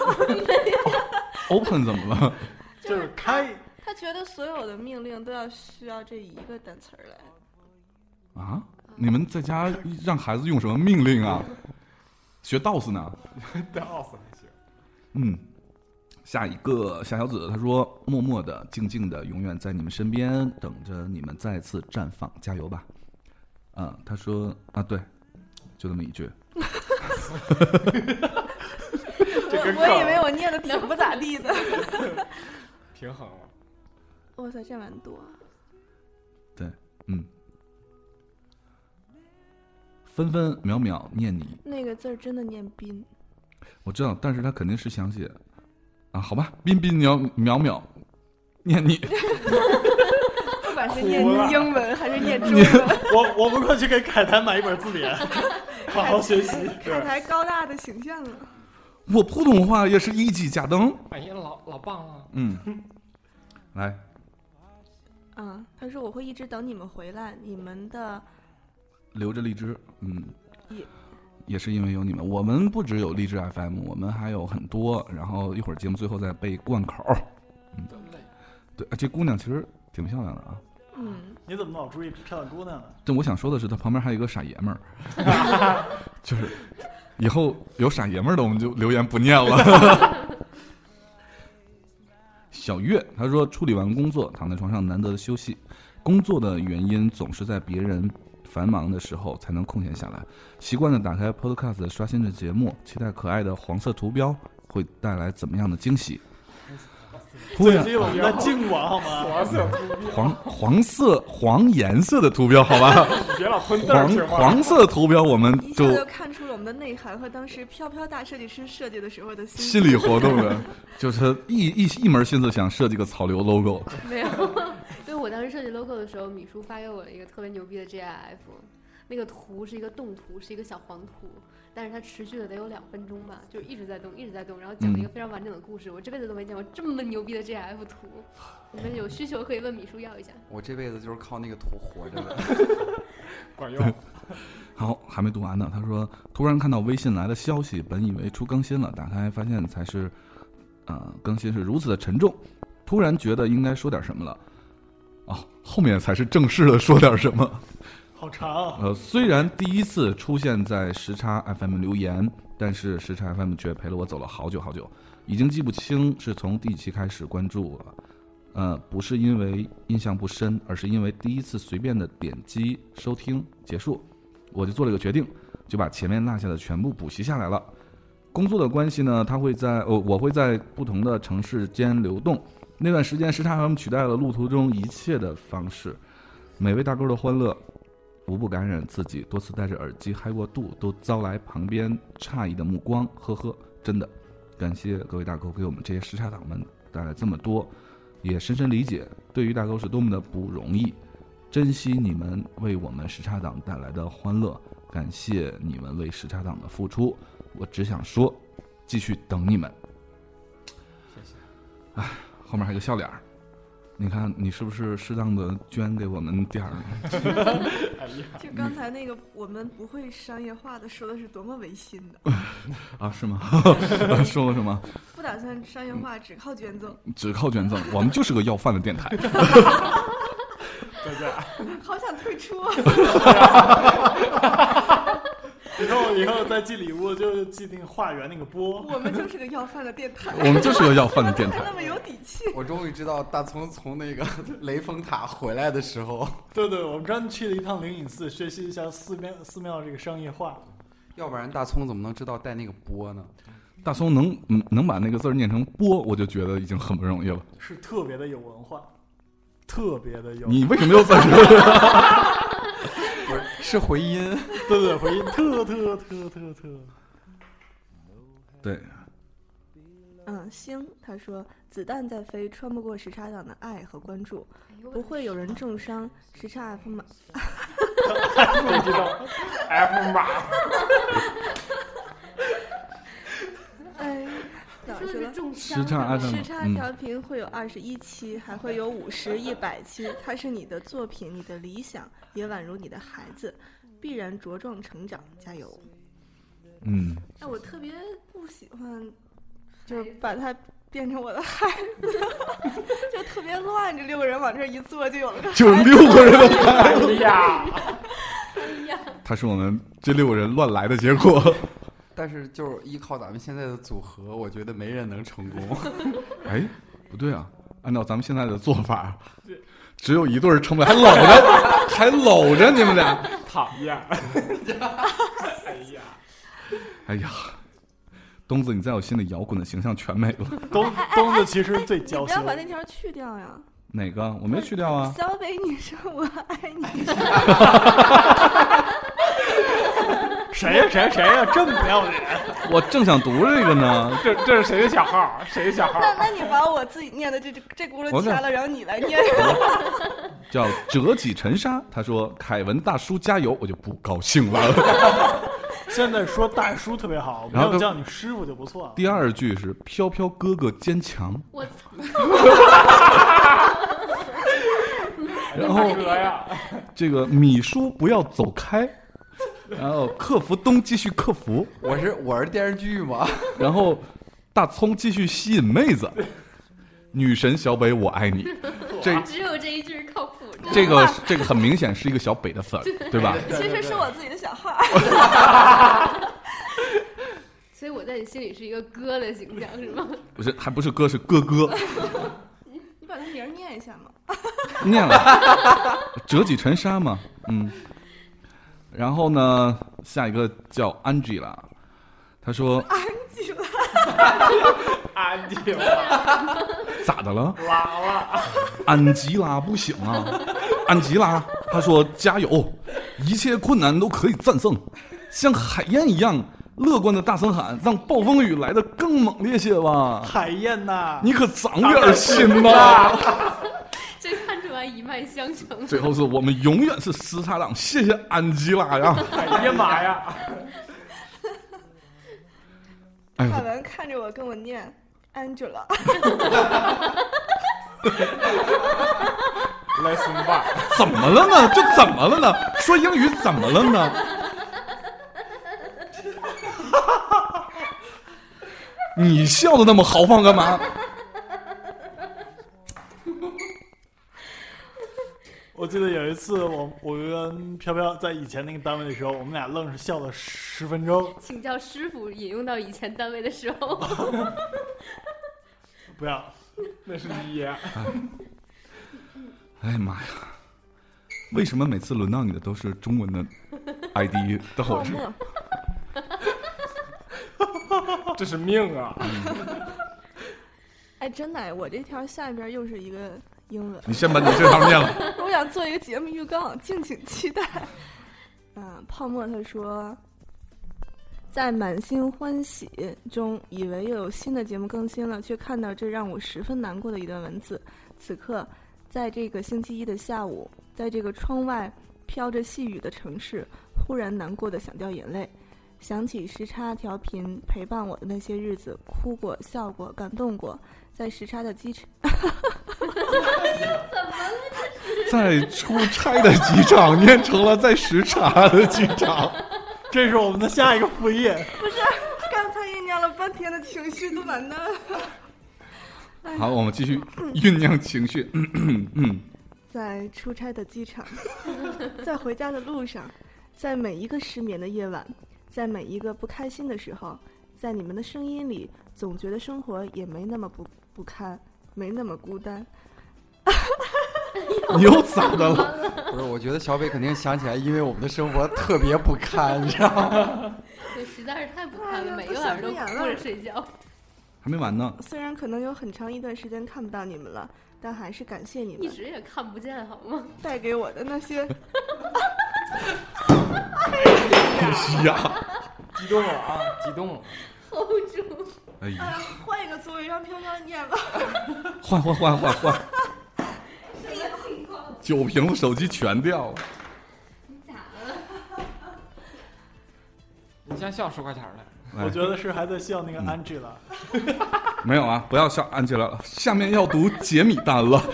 Speaker 1: open 怎么了？
Speaker 2: 就
Speaker 3: 就是是开，
Speaker 2: 他觉得所有的命令都要需要这一个单词儿来。
Speaker 1: 啊？你们在家让孩子用什么命令啊？学 DOS 呢
Speaker 6: ？？DOS 还行。
Speaker 1: 嗯，下一个夏小子他说：“默默的、静静的，永远在你们身边，等着你们再次绽放，加油吧！”啊，他说啊，对，就这么一句。
Speaker 2: 我我以为我念的挺不咋地的。
Speaker 6: 平衡了，
Speaker 2: 哇塞，这蛮多。
Speaker 1: 对嗯，分分秒秒念你，
Speaker 2: 那个字儿真的念斌，
Speaker 1: 我知道，但是他肯定是想写啊，好吧，彬彬秒秒秒念你，
Speaker 2: 不管是念英文还是念中文，
Speaker 3: 我我们快去给凯台买一本字典，好好学习。
Speaker 2: 凯台高大的形象啊。
Speaker 1: 我普通话也是一级加登。
Speaker 6: 哎呀，老老棒了，
Speaker 1: 嗯，来，
Speaker 2: 嗯，他说我会一直等你们回来，你们的
Speaker 1: 留着荔枝，嗯
Speaker 2: 也，
Speaker 1: 也是因为有你们。我们不只有励志 FM，我们还有很多。然后一会儿节目最后再背贯口。
Speaker 6: 真累。
Speaker 1: 对，这姑娘其实挺漂亮的啊。
Speaker 2: 嗯，
Speaker 3: 你怎么老注意漂亮姑娘呢？
Speaker 1: 但我想说的是，她旁边还有一个傻爷们儿，就是以后有傻爷们儿的，我们就留言不念了。小月她说，处理完工作，躺在床上难得的休息。工作的原因总是在别人繁忙的时候才能空闲下来。习惯的打开 Podcast 刷新着节目，期待可爱的黄色图标会带来怎么样的惊喜。姑娘，
Speaker 3: 最近我们在静管好吗？
Speaker 6: 黄色图标，
Speaker 1: 黄黄色黄颜色的图标，好吧？
Speaker 6: 别老喷字儿
Speaker 1: 黄？黄色图标，我们就
Speaker 2: 就看出了我们的内涵和当时飘飘大设计师设计的时候的心
Speaker 1: 心理活动的，就是一一一门心思想设计个草榴 logo。
Speaker 5: 没有，我当时设计 logo 的时候，米叔发给我了一个特别牛逼的 GIF，那个图是一个动图，是一个小黄图，但是它持续了得有两分钟吧，就是一直在动，一直在动，然后讲了一个
Speaker 1: 嗯
Speaker 5: 非常完整的故事。我这辈子都没见过这么牛逼的 GIF 图，你们有需求可以问米叔要一下。
Speaker 4: 我这辈子就是靠那个图活着的。
Speaker 6: 管用。
Speaker 1: 好，还没读完呢。他说，突然看到微信来的消息，本以为出更新了，打开发现才是，呃，更新是如此的沉重，突然觉得应该说点什么了。哦，后面才是正式的说点什么。
Speaker 3: 好长啊，
Speaker 1: 呃，虽然第一次出现在时差 FM 留言，但是时差 FM 却陪了我走了好久好久，已经记不清是从第几期开始关注了。呃，不是因为印象不深，而是因为第一次随便的点击收听结束，我就做了一个决定，就把前面落下的全部补习下来了。工作的关系呢，它会在呃，我会在不同的城市间流动。那段时间，时差 FM 取代了路途中一切的方式，每位大哥的欢乐无不感染自己，多次戴着耳机嗨过度，都遭来旁边诧异的目光。呵呵，真的，感谢各位大哥给我们这些时差党们带来这么多，也深深理解对于大哥是多么的不容易，珍惜你们为我们时差党带来的欢乐，感谢你们为时差党的付出。我只想说，继续等你们。
Speaker 6: 谢谢。
Speaker 1: 唉，后面还有个笑脸儿。你看，你是不是适当的捐给我们点儿？
Speaker 2: 就刚才那个我们不会商业化的说的是多么违心的，
Speaker 1: 啊，是吗？说了什么？
Speaker 2: 不打算商业化，只靠捐赠。
Speaker 1: 只靠捐赠，我们就是个要饭的电台。
Speaker 6: 再见。
Speaker 2: 好想退出啊！
Speaker 3: 以后以后再寄礼物就寄那个化缘那个波，
Speaker 2: 我们就是个要饭的电台，
Speaker 1: 我们就是个要饭的电台。
Speaker 2: 那么有底气。
Speaker 4: 我终于知道大葱从那个雷峰塔回来的时候，
Speaker 3: 对对，我们刚去了一趟灵隐寺，学习一下寺庙寺庙这个商业化。
Speaker 4: 要不然大葱怎么能知道带那个波呢？
Speaker 1: 大葱能嗯能把那个字儿念成波，我就觉得已经很不容易了。
Speaker 3: 是特别的有文化，特别的有。
Speaker 1: 你为什么又在这？
Speaker 4: 不是，回音。
Speaker 3: 对对回音特特特特特。
Speaker 1: 对，
Speaker 2: 嗯，星他说，子弹在飞，穿不过时差党的爱和关注，不会有人重伤。时差 F 码，
Speaker 6: 不知道 F 码。
Speaker 2: 哎，
Speaker 1: 时差
Speaker 2: 时差
Speaker 1: 嗯
Speaker 2: 调频会有二十一期，还会有五十、一百期。它是你的作品，你的理想，也宛如你的孩子，必然茁壮成长，加油！
Speaker 1: 嗯，
Speaker 2: 哎，我特别不喜欢，就是把它变成我的孩子，就特别乱。这六个人往这儿一坐，就有了个
Speaker 1: 就是六个人的孩
Speaker 6: 子呀，
Speaker 5: 哎呀，
Speaker 1: 他是我们这六个人乱来的结果。
Speaker 4: 但是就是依靠咱们现在的组合，我觉得没人能成功。
Speaker 1: 哎，不对啊，按照咱们现在的做法，只有一对儿成不了，还搂着，还搂着你们俩。
Speaker 6: 讨厌。哎呀，
Speaker 1: 哎呀，东子，你在我心里摇滚的形象全没了。
Speaker 3: 东东子其实最
Speaker 2: 你
Speaker 3: 娇羞
Speaker 2: 不要，把那条去掉呀！
Speaker 1: 哪个？我没去掉啊。
Speaker 2: 小北女生，我爱你。
Speaker 3: 谁呀谁呀谁呀，这么不要脸！
Speaker 1: 我正想读这个呢。
Speaker 6: 这这是谁的小号？谁的小号？
Speaker 2: 那那你把我自己念的这这这轱辘掐了，然后你来念。
Speaker 1: 叫折戟沉沙，他说：“凯文大叔加油！”我就不高兴了。
Speaker 3: 现在说大叔特别好，没
Speaker 1: 然后跟
Speaker 3: 有叫你师傅就不错了。
Speaker 1: 第二句是“飘飘哥哥坚强
Speaker 5: 我操！”，
Speaker 1: 然后这个米叔不要走开，然后客服东继续客服，
Speaker 4: 我是我是电视剧吗？
Speaker 1: 然后大葱继续吸引妹子，女神小北我爱你。这
Speaker 5: 只有这一句靠谱。的
Speaker 1: 这个这个很明显是一个小北的粉，对吧？
Speaker 2: 其实是我自己的小号。
Speaker 5: 所以我在你心里是一个哥的形象，是吗？
Speaker 1: 不是，还不是哥，是哥哥。
Speaker 2: 你把他名儿念一下嘛。
Speaker 1: 念了，折戟沉沙嘛，嗯。然后呢，下一个叫 Angela，她说
Speaker 6: 安静了，
Speaker 1: 咋的了？
Speaker 6: 拉了。
Speaker 1: 安吉拉不行啊，安吉拉，他说加油，一切困难都可以战胜，像海燕一样乐观的大声喊，让暴风雨来的更猛烈些吧。
Speaker 3: 海燕呐，
Speaker 1: 你可长点心吧。
Speaker 5: 这看出来来一脉相承。
Speaker 1: 最后是我们永远是时差党，谢谢安吉拉呀！
Speaker 6: 哎呀妈呀！
Speaker 1: 哎呦，
Speaker 2: 凯文看着我跟我念
Speaker 6: Angela，Lesson one，
Speaker 1: 怎么了呢？就怎么了呢？说英语怎么了呢？你笑的那么豪放干嘛？
Speaker 3: 我记得有一次我我跟飘飘在以前那个单位的时候，我们俩愣是笑了十分钟。
Speaker 5: 请教师傅引用到以前单位的时候，
Speaker 3: 不要，
Speaker 6: 那是你爷。
Speaker 1: 哎呀妈呀！为什么每次轮到你的都是中文的 ID 到我这？
Speaker 6: 这是命啊！
Speaker 2: 哎，真的哎，我这条下边又是一个英文。
Speaker 1: 你先把你这条念了。
Speaker 2: 我想做一个节目预告，敬请期待。嗯，泡沫他说，在满心欢喜中，以为又有新的节目更新了，却看到这让我十分难过的一段文字。此刻，在这个星期一的下午，在这个窗外飘着细雨的城市，忽然难过的想掉眼泪。想起时差调频陪伴我的那些日子，哭过、笑过、感动过，在时差的机场。
Speaker 1: 在出差的机场念成了在时差的机场。
Speaker 3: 这是我们的下一个副业。
Speaker 2: 不是刚才酝酿了半天的情绪都完蛋了。
Speaker 1: 好，我们继续酝酿情绪。嗯嗯，
Speaker 2: 在出差的机场，在回家的路上，在每一个失眠的夜晚，在每一个不开心的时候，在你们的声音里，总觉得生活也没那么不不堪，没那么孤单。
Speaker 1: 你又咋的了？
Speaker 4: 不是，我觉得小北肯定想起来，因为我们的生活特别不堪，你知道吗？
Speaker 5: 对，实在是太不堪了，
Speaker 2: 哎
Speaker 5: 每个晚上都哭着睡觉。
Speaker 1: 还没完呢。
Speaker 2: 虽然可能有很长一段时间看不到你们了，但还是感谢你们
Speaker 5: 一直也看不见，好吗？
Speaker 2: 带给我的那些。
Speaker 1: 哎呀，
Speaker 6: 激动了啊！激动了
Speaker 5: ！hold 住，
Speaker 1: 哎呀，
Speaker 2: 换一个座位让飘飘念吧。
Speaker 1: 换换换换换，酒瓶子手机全掉了。
Speaker 5: 咋了？
Speaker 6: 你先笑十块钱儿来。
Speaker 1: 哎
Speaker 3: 我觉得是还在笑那个 Angela。
Speaker 1: 没有啊，不要笑安吉拉了，下面要读杰米丹了。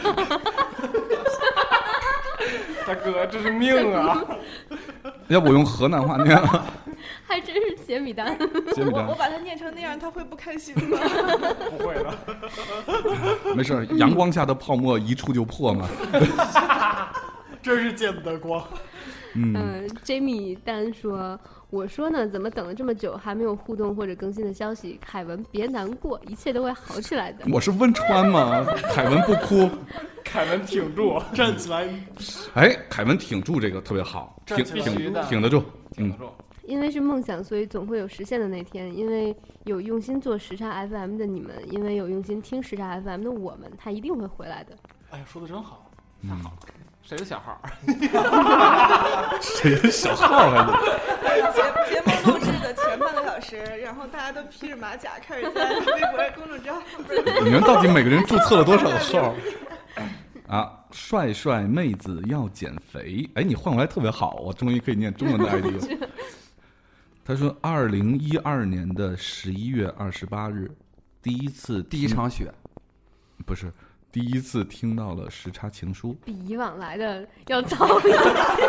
Speaker 6: 大哥，这是命啊！
Speaker 1: 要不我用河南话念了？
Speaker 5: 还真是杰米丹。
Speaker 1: 杰米丹
Speaker 2: 我我把它念成那样，他会不开心吗？
Speaker 6: 不会的，
Speaker 1: 没事，阳光下的泡沫一触就破嘛。
Speaker 3: 真是见不得光。
Speaker 1: 嗯，
Speaker 5: 嗯，Jamie 丹说：“我说呢，怎么等了这么久还没有互动或者更新的消息？凯文别难过，一切都会好起来的。
Speaker 1: 我是汶川嘛，凯文不哭。
Speaker 6: 凯文挺住，
Speaker 3: 站起来，
Speaker 1: 哎，凯文挺住这个特别好，挺挺挺得住。嗯
Speaker 6: 挺得，住。
Speaker 5: 因为是梦想，所以总会有实现的那天。因为有用心做时差 FM 的你们，因为有用心听时差 FM 的我们，他一定会回来的。
Speaker 3: 哎呀，说的真好。
Speaker 1: 嗯，
Speaker 6: 谁的小号？
Speaker 1: 谁的小号还是？
Speaker 2: 节节目录制的前半个小时，然后大家都披着马甲开始在微博、公众账号。
Speaker 1: 你们到底每个人注册了多少号？啊，帅帅妹子要减肥。哎，你换过来特别好，我终于可以念中文的 ID 了。他说，二零一二年的十一月二十八日，第一次
Speaker 4: 第一场雪，
Speaker 1: 不是第一次听到了时差情书，
Speaker 5: 比以往来的要早一点。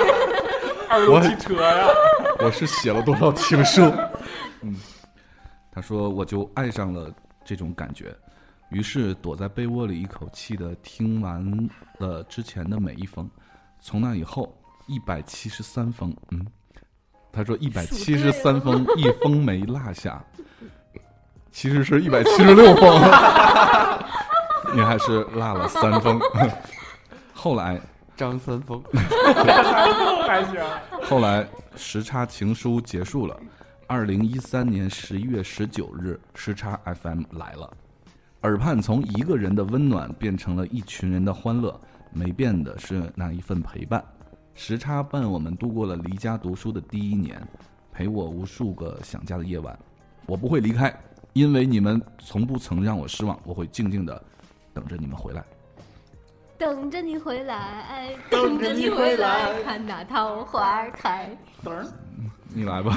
Speaker 6: 二路汽车呀！
Speaker 1: 我是写了多少情书？嗯，他说我就爱上了这种感觉，于是躲在被窝里一口气的听完了之前的每一封。从那以后，一百七十三封，嗯，他说一百七十三封，一封没落下，其实是一百七十六封，你还是落了三封。后来
Speaker 4: 张三丰，
Speaker 6: 还行。
Speaker 1: 后来时差情书结束了，二零一三年十一月十九日，时差 FM 来了，耳畔从一个人的温暖变成了一群人的欢乐，没变的是那一份陪伴。时差伴我们度过了离家读书的第一年，陪我无数个想家的夜晚。我不会离开，因为你们从不曾让我失望，我会静静的等着你们回来。
Speaker 5: 等着你回来，
Speaker 3: 等着
Speaker 5: 着你
Speaker 3: 你回
Speaker 5: 来，
Speaker 3: 来
Speaker 5: 看那桃花开。
Speaker 3: 噔儿，
Speaker 1: 你来吧。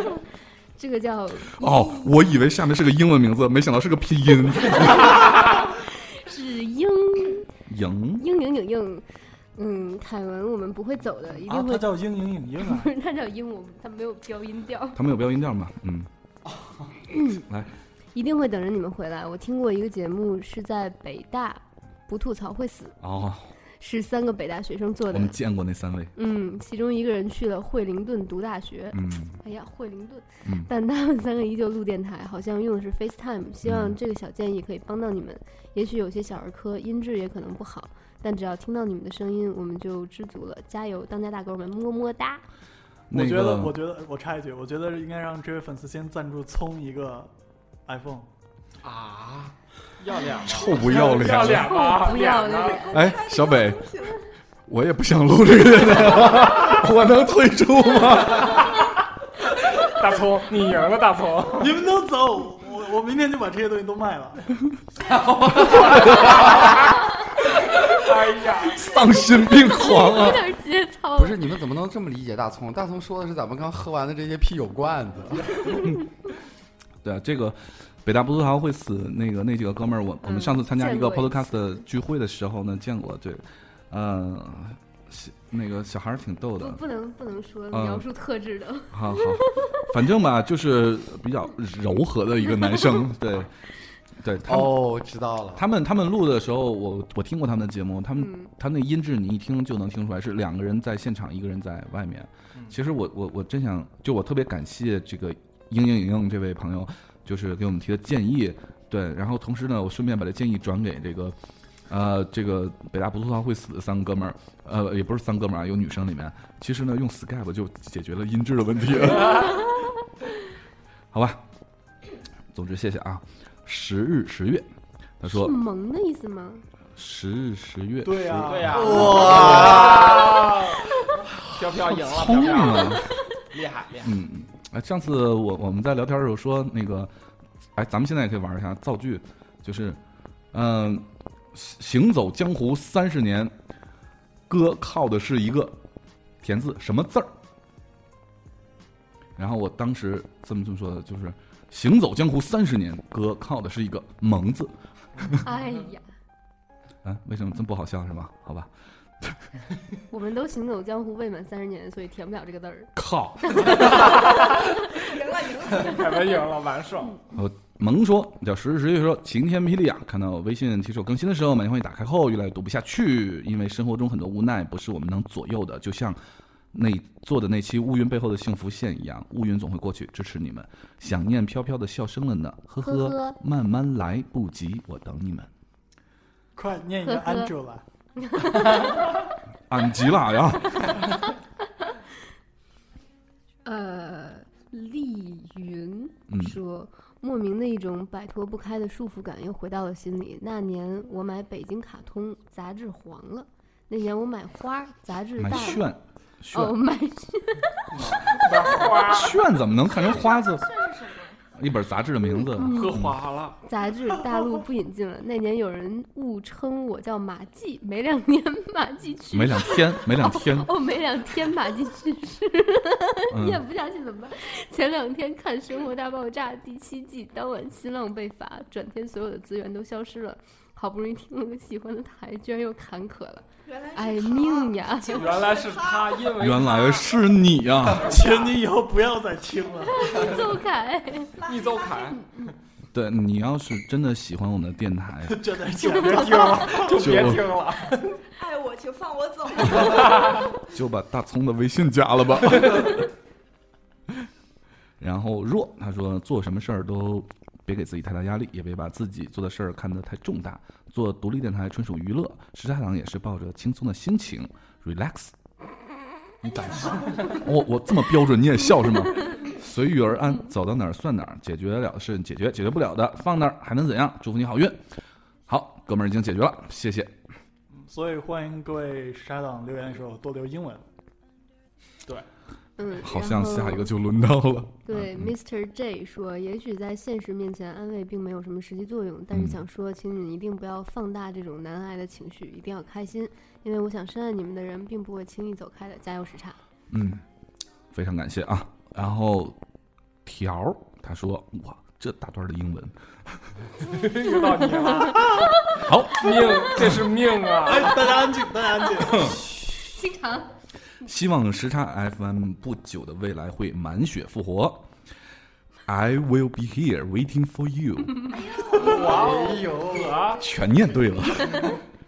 Speaker 5: 这个叫
Speaker 1: 哦，我以为下面是个英文名字，没想到是个拼音。
Speaker 5: 是英
Speaker 1: 英
Speaker 5: 英英英英，嗯，凯文我们不会走的，一
Speaker 3: 啊，
Speaker 5: 定会。
Speaker 3: 他叫英英影英啊。
Speaker 5: 不是，它叫英，我他没有标音调，
Speaker 1: 他没有标音调吗？嗯，来，
Speaker 5: 一定会等着你们回来。我听过一个节目，是在北大，不吐槽会死，
Speaker 1: 哦，
Speaker 5: 是三个北大学生做的
Speaker 1: 我们。见过那三位。
Speaker 5: 嗯，其中一个人去了惠灵顿读大学。
Speaker 1: 嗯
Speaker 5: 哎呀，惠灵顿，
Speaker 1: 嗯
Speaker 5: 但他们三个依旧录电台，好像用的是 FaceTime。希望
Speaker 1: 嗯
Speaker 5: 这个小建议可以帮到你们。也许有些小儿科，音质也可能不好，但只要听到你们的声音，我们就知足了。加油，当家大哥们，么么哒！
Speaker 3: 我觉得，我觉得，我插一句，我觉得应该让这位粉丝先赞助葱一个 iPhone。
Speaker 6: 啊，要脸吗？
Speaker 1: 臭不要脸
Speaker 6: 要脸吗？
Speaker 5: 不要
Speaker 6: 脸
Speaker 1: 哎，小北，我也不想录这个 我能退出吗？
Speaker 6: 大葱，你赢了，大葱。
Speaker 3: 你们都走，我我明天就把这些东西都卖了。
Speaker 6: 哎呀，
Speaker 1: 丧心病狂啊
Speaker 5: 有！点节操。
Speaker 4: 不是你们怎么能这么理解大葱？大葱说的是咱们刚喝完的这些啤酒罐子。
Speaker 1: 对啊，这个北大不吐槽会死那个那几个哥们儿，我我们
Speaker 5: 嗯
Speaker 1: 上次参加一个 podcast 的聚会的时候呢，见过，对，呃，那个小孩儿挺逗的，
Speaker 5: 不不能不能说
Speaker 1: 嗯
Speaker 5: 描述特质的，
Speaker 1: 好好，反正吧，就是比较柔和的一个男生，对，对，他们、
Speaker 4: 哦，知道了。
Speaker 1: 他们他们录的时候，我我听过他们的节目，他们、
Speaker 5: 嗯
Speaker 1: 他那音质你一听就能听出来是两个人在现场，一个人在外面。其实我我我真想，就我特别感谢这个英英莹莹这位朋友，就是给我们提的建议，对，然后同时呢，我顺便把这建议转给这个。呃，这个北大不吐槽会死的三个哥们儿，呃，也不是三哥们儿啊，有女生里面，其实呢，用 Skype 就解决了音质的问题了。好吧，总之谢谢啊。十日十月，他说
Speaker 5: 是萌的意思吗？
Speaker 1: 十日十月，
Speaker 3: 对呀、
Speaker 6: 对呀，
Speaker 3: 哇，
Speaker 6: 飘飘赢了，
Speaker 1: 聪明啊，
Speaker 6: 厉害厉害。
Speaker 1: 嗯，嗯哎，上次我我们在聊天的时候说那个，哎，咱们现在也可以玩一下造句，就是，嗯、行走江湖三十年，哥靠的是一个填字什么字儿？然后我当时这么这么说的，就是行走江湖三十年，哥靠的是一个蒙字。
Speaker 5: 哎呀，
Speaker 1: 啊，为什么这么不好笑是吗？好吧，
Speaker 5: 我们都行走江湖未满三十年，所以填不了这个字儿。
Speaker 1: 靠。
Speaker 2: 赢了赢了，
Speaker 6: 凯文赢了，完胜。
Speaker 1: 萌说叫十日十月说晴天霹雳啊！看到微信提示我更新的时候，每天会打开后越来越读不下去，因为生活中很多无奈不是我们能左右的，就像那做的那期乌云背后的幸福线一样，乌云总会过去，支持你们，想念飘飘的笑声了呢，呵
Speaker 5: 呵呵
Speaker 1: 慢慢来，不急，我等你们。
Speaker 3: 快念一个
Speaker 5: 呵呵
Speaker 3: Angela，
Speaker 1: 俺急了呀！
Speaker 5: 呃，丽云
Speaker 1: 嗯
Speaker 5: 说，莫名的一种摆脱不开的束缚感又回到了心里。那年我买北京卡通杂志黄了，那年我买花杂志大
Speaker 1: 买炫炫、
Speaker 5: 哦 买
Speaker 6: 花
Speaker 1: 炫怎么能看成花字？一本杂志的名字。
Speaker 6: 喝花了，
Speaker 5: 杂志大陆不引进了。那年有人误称我叫马季，没两年马季去世
Speaker 1: 没两天，没两天，
Speaker 5: 哦，没两天马季去世，
Speaker 1: 嗯
Speaker 5: 咽不下去怎么办？前两天看《生活大爆炸》第七季，当晚新浪被罚，转天所有的资源都消失了。好不容易听了个喜欢的台，居然又坎坷了，
Speaker 2: 原来是
Speaker 5: 哎
Speaker 2: 他
Speaker 5: 命呀！
Speaker 6: 原来是他，因为
Speaker 1: 原来是你呀、
Speaker 3: 请你以后不要再听了。
Speaker 5: 邹凯，
Speaker 6: 一周凯，
Speaker 1: 对你要是真的喜欢我们的电台，
Speaker 3: 真的就
Speaker 6: 别？听了，就别听了。
Speaker 2: 爱我请放我走。
Speaker 1: 就把大葱的微信加了吧。然后若他说做什么事儿都别给自己太大压力，也别把自己做的事儿看得太重大。做独立电台纯属娱乐，时差党也是抱着轻松的心情 relax。你敢笑？我我这么标准你也笑是吗？随遇而安，走到哪儿算哪儿，解决得了的事解决，解决不了的放那儿还能怎样？祝福你好运。好，哥们儿已经解决了，谢谢。
Speaker 3: 所以欢迎各位沙党留言的时候多留英文。
Speaker 5: 对嗯，
Speaker 1: 好像下一个就轮到了。
Speaker 5: 对
Speaker 1: 嗯
Speaker 5: ，Mr. J 说，也许在现实面前安慰并没有什么实际作用，但是
Speaker 1: 嗯
Speaker 5: 想说，请你们一定不要放大这种难挨的情绪，一定要开心，因为我想深爱你们的人并不会轻易走开的，加油时差。
Speaker 1: 嗯，非常感谢啊。然后条儿他说哇，这大段的英文，
Speaker 6: 又到你了。好，命，这是命啊！
Speaker 3: 哎，大家安静，大家安静。
Speaker 5: 心肠，
Speaker 1: 希望时差 FM 不久的未来会满血复活。I will be here waiting for you。
Speaker 6: 哇哦，啊，
Speaker 1: 全念对了。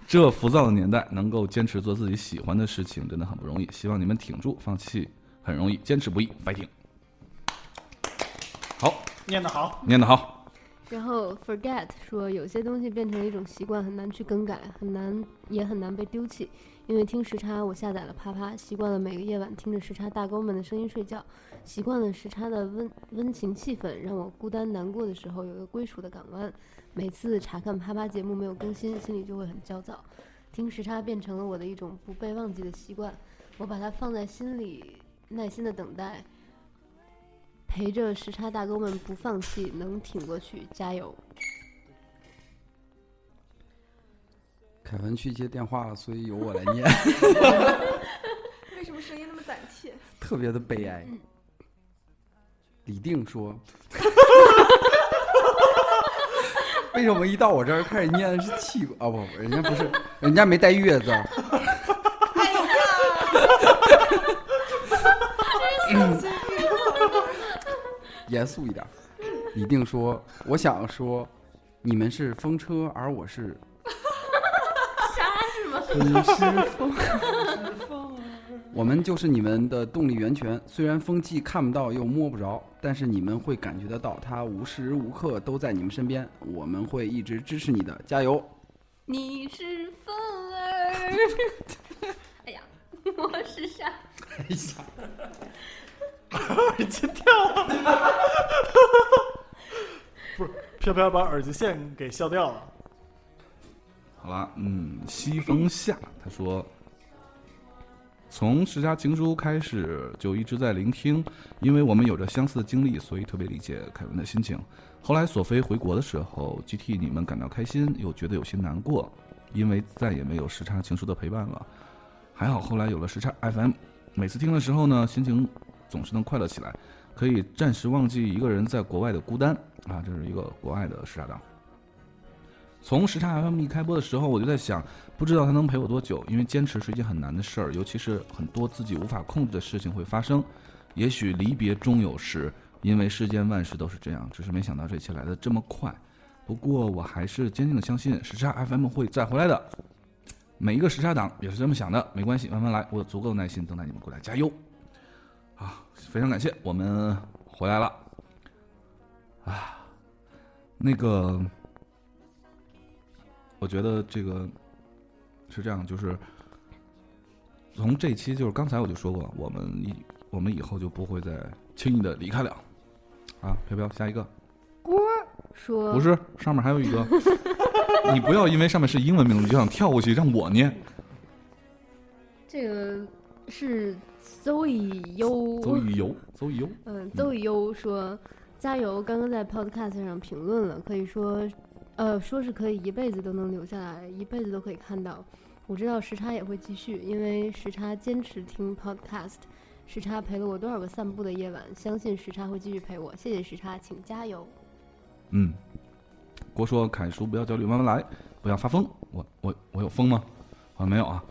Speaker 1: 这浮躁的年代，能够坚持做自己喜欢的事情，真的很不容易。希望你们挺住，放弃很容易，坚持不易，fighting。好，
Speaker 3: 念得好，
Speaker 1: 念得好。
Speaker 5: 然后 Forget 说，有些东西变成了一种习惯，很难去更改，很难也很难被丢弃。因为听时差，我下载了啪啪，习惯了每个夜晚听着时差大哥们的声音睡觉，习惯了时差的温温情气氛，让我孤单难过的时候有个归属的港湾。每次查看啪啪节目没有更新，心里就会很焦躁。听时差变成了我的一种不被忘记的习惯，我把它放在心里，耐心的等待，陪着时差大哥们不放弃，能挺过去，加油！
Speaker 4: 凯文去接电话了，所以由我来念，
Speaker 2: 为什么声音那么胆怯？
Speaker 4: 特别的悲哀。李定说：“ 为什么一到我这儿开始念的是气啊？不，人家不是，人家没带月字儿。
Speaker 2: 哎呀，
Speaker 4: 嗯 严肃一点。李定说：“我想说，你们是风车，而我是你是风，我们就是你们的动力源泉。虽然风既看不到又摸不着，但是你们会感觉得到，它无时无刻都在你们身边。我们会一直支持你的，加油！
Speaker 5: 你是风儿，哎呀，我是沙。
Speaker 4: 哎呀，
Speaker 3: 耳机掉了。不是，飘飘把耳机线给笑掉了。
Speaker 1: 好了，嗯，西风下他说，从时差情书开始就一直在聆听，因为我们有着相似的经历，所以特别理解凯文的心情。后来索菲回国的时候，既替你们感到开心，又觉得有些难过，因为再也没有时差情书的陪伴了。还好后来有了时差 FM，每次听的时候呢，心情总是能快乐起来，可以暂时忘记一个人在国外的孤单啊，这是一个国外的时差党。从时差 FM 一开播的时候，我就在想，不知道他能陪我多久，因为坚持是一件很难的事儿，尤其是很多自己无法控制的事情会发生。也许离别终有时，因为世间万事都是这样，只是没想到这一切来的这么快。不过我还是坚定的相信时差 FM 会再回来的。每一个时差党也是这么想的，没关系，慢慢来，我有足够的耐心等待你们过来，加油！啊，非常感谢，我们回来了。啊，那个。我觉得这个是这样，就是从这期，就是刚才我就说过，我们以我们以后就不会再轻易的离开了。啊，飘飘，下一个
Speaker 5: 郭说
Speaker 1: 不是上面还有一个，你不要因为上面是英文名字就想跳过去让我念。
Speaker 5: 这个是邹以优，
Speaker 1: 邹以优，邹以优，
Speaker 5: 嗯，邹以优说加油，刚刚在 Podcast 上评论了，可以说，呃，说是可以一辈子都能留下来，一辈子都可以看到。我知道时差也会继续，因为时差坚持听 Podcast，时差陪了我多少个散步的夜晚，相信时差会继续陪我。谢谢时差，请加油。
Speaker 1: 嗯，郭说凯叔不要焦虑，慢慢来，不要发疯。我我我有疯吗？啊，没有啊。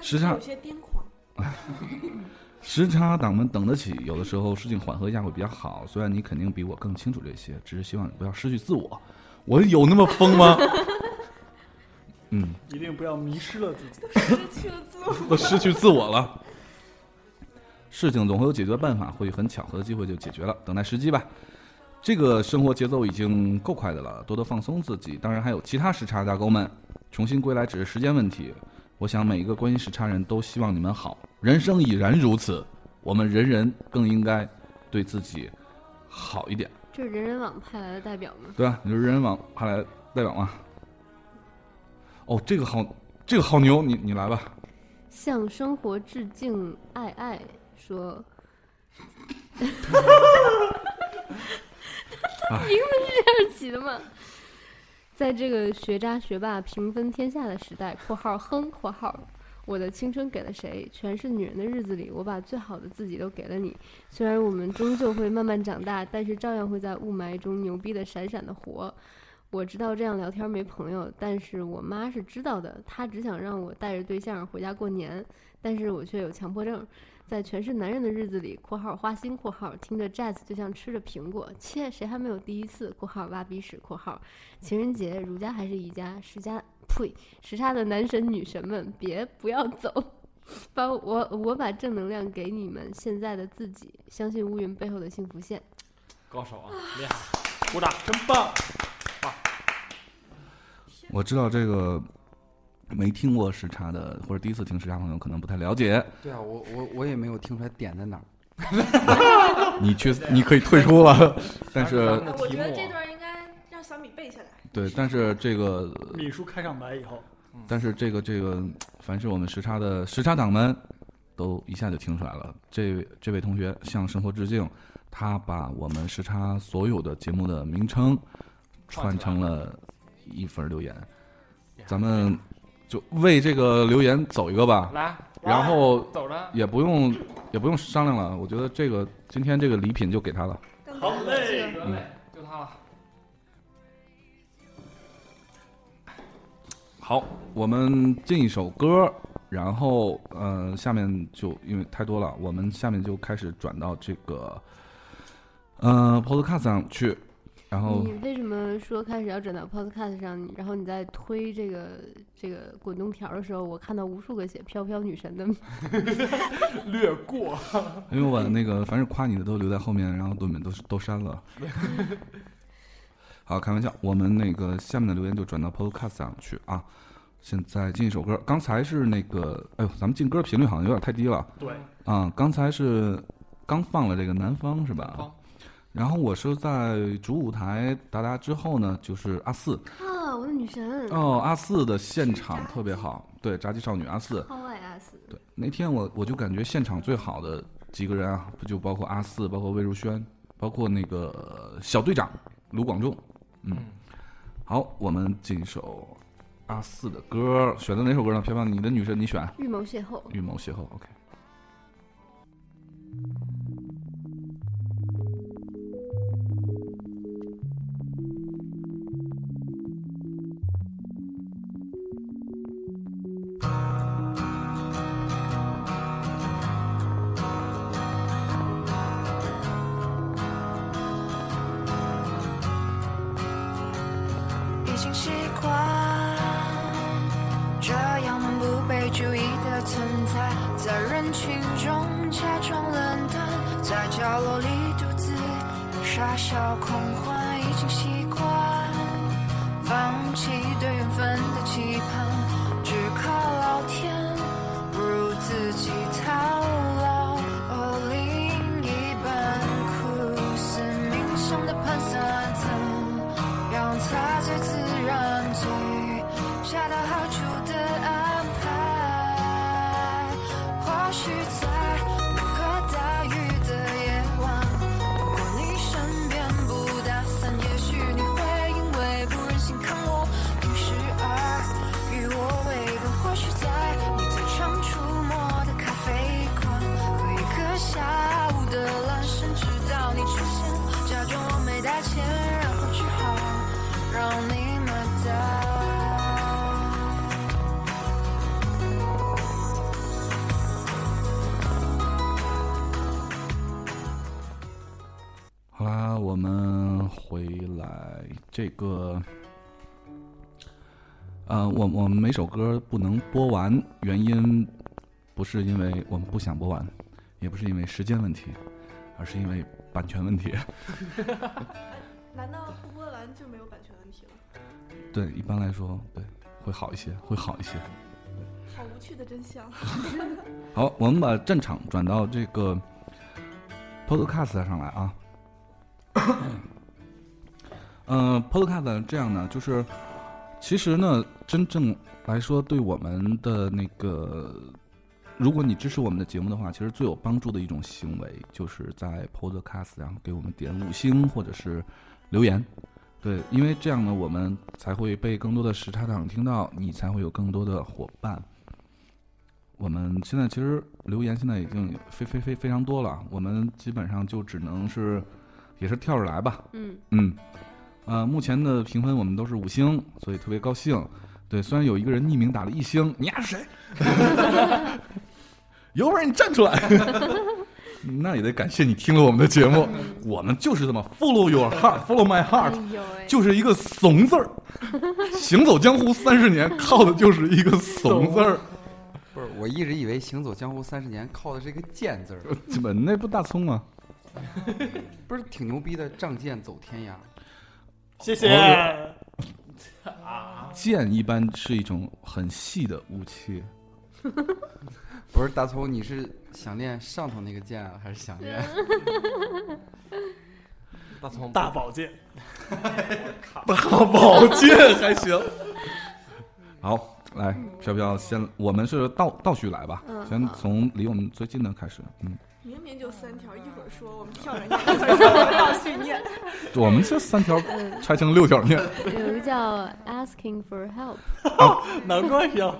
Speaker 1: 时差
Speaker 2: 有些癫狂。
Speaker 1: 时差党们等得起，有的时候事情缓和一下会比较好。虽然你肯定比我更清楚这些，只是希望你不要失去自我。我有那么疯吗？嗯，
Speaker 3: 一定不要迷失了自己。
Speaker 2: 失去了自我。
Speaker 1: 都失去自我了。事情总会有解决的办法，或许很巧合的机会就解决了，等待时机吧。这个生活节奏已经够快的了，多多放松自己。当然还有其他时差大哥们，重新归来只是时间问题。我想每一个关心时差人都希望你们好，人生已然如此，我们人人更应该对自己好一点，
Speaker 5: 这是人人网派来的代表吗？
Speaker 1: 对啊？你是人人网派来的代表吗？哦，这个好，这个好牛，你你来吧。
Speaker 5: 向生活致敬，爱爱说，名字是这样起的吗？在这个学渣学霸平分天下的时代（括号哼括号），我的青春给了谁？全是女人的日子里，我把最好的自己都给了你。虽然我们终究会慢慢长大，但是照样会在雾霾中牛逼的闪闪的活。我知道这样聊天没朋友，但是我妈是知道的，她只想让我带着对象回家过年，但是我却有强迫症。在全是男人的日子里（括号花心括号）听着 jazz 就像吃着苹果，切，谁还没有第一次（括号挖鼻屎括号）情人节，儒家还是宜家？时家呸，时差的男神女神们，别不要走，把我我把正能量给你们现在的自己，相信乌云背后的幸福线。
Speaker 6: 高手啊，厉害，鼓掌，真棒！
Speaker 1: 我知道这个没听过时差的，或者第一次听时差朋友可能不太了解。
Speaker 4: 对啊，我我我也没有听出来点在哪儿。
Speaker 1: 你去，你可以退出了。但是，
Speaker 2: 我觉得这段应该让小米背下来。
Speaker 1: 对，但是这个，
Speaker 3: 米叔开场白以后，
Speaker 1: 但是这个这个，凡是我们时差的时差党们，都一下就听出来了。这位这位同学向生活致敬，他把我们时差所有的节目的名称串成了一份留言。咱们就为这个留言走一个吧，
Speaker 6: 来，
Speaker 1: 然后
Speaker 6: 走着，
Speaker 1: 也不用也不用商量了。我觉得这个今天这个礼品就给他了。
Speaker 3: 好嘞，
Speaker 6: 得嘞，就他了。
Speaker 1: 好，我们进一首歌，然后呃，下面就因为太多了，我们下面就开始转到这个呃 Podcast 上去，然后
Speaker 5: 你为什么说开始要转到 Podcast 上？然后你在推这个这个滚动条的时候，我看到无数个写“飘飘女神”的，
Speaker 6: 略过，
Speaker 1: 因为我那个凡是夸你的都留在后面，然后都都都删了。好，开玩笑，我们那个下面的留言就转到 Podcast 上去啊。现在进一首歌，刚才是那个，哎呦，咱们进歌频率好像有点太低了
Speaker 3: 对，
Speaker 1: 啊。刚才是刚放了这个南方是吧？
Speaker 6: 好
Speaker 1: 然后我是在主舞台达达之后呢，就是阿四
Speaker 5: 啊，我的女神，
Speaker 1: 哦，阿四的现场特别好，对，炸鸡少女阿四，
Speaker 5: 超爱阿四，
Speaker 1: 对，那天我我就感觉现场最好的几个人啊，不就包括阿四，包括魏如萱，包括那个呃小队长卢广仲，嗯，好，我们进一首阿四的歌，选择哪首歌呢？飘飘，你的女神你选
Speaker 5: 预谋邂逅。
Speaker 1: 预谋邂逅，OK。
Speaker 7: 已经习惯放弃对缘分的期盼，只靠老天不如自己我
Speaker 1: 们回来这个，呃，我我们每首歌不能播完，原因不是因为我们不想播完，也不是因为时间问题，而是因为版权问题。
Speaker 2: 难道不播完就没有版权问题了？
Speaker 1: 对，一般来说，对，会好一些，会好一些。
Speaker 2: 好无趣的真相。
Speaker 1: 好，我们把战场转到这个 Podcast 上来啊。嗯、p o d c a s t 这样呢，就是其实呢，真正来说，对我们的那个如果你支持我们的节目的话，其实最有帮助的一种行为，就是在 Podcast 上给我们点五星或者是留言。对，因为这样呢，我们才会被更多的时差党听到，你才会有更多的伙伴。我们现在其实留言现在已经非非非非常多了，我们基本上就只能是也是跳着来吧。
Speaker 5: 嗯，
Speaker 1: 嗯，呃，目前的评分我们都是五星，所以特别高兴。对，虽然有一个人匿名打了一星，你丫是谁？有本事你站出来！那也得感谢你听了我们的节目，我们就是这么 follow your heart，follow my
Speaker 5: 哎
Speaker 1: heart，就是一个怂字儿。行走江湖三十年，靠的就是一个怂字儿。
Speaker 4: 不是，我一直以为行走江湖三十年靠的是一个贱字儿，
Speaker 1: 怎么那不大葱吗？
Speaker 4: 不是挺牛逼的，仗剑走天涯。
Speaker 3: 谢谢。
Speaker 1: 剑一般是一种很细的武器。
Speaker 4: 不是大葱，你是想练上头那个剑啊，还是想练？
Speaker 6: 大葱
Speaker 3: 大宝剑，
Speaker 1: 大宝剑还行。好，来，飘飘先，我们是倒倒序来吧，
Speaker 5: 嗯
Speaker 1: 先从离我们最近的开始。嗯，
Speaker 2: 明明就三条，一会儿说我们跳着念，一会儿说我们倒叙念。
Speaker 1: 我们这三条拆成六条念。
Speaker 5: 有一个叫 asking for help，
Speaker 3: 难怪呀。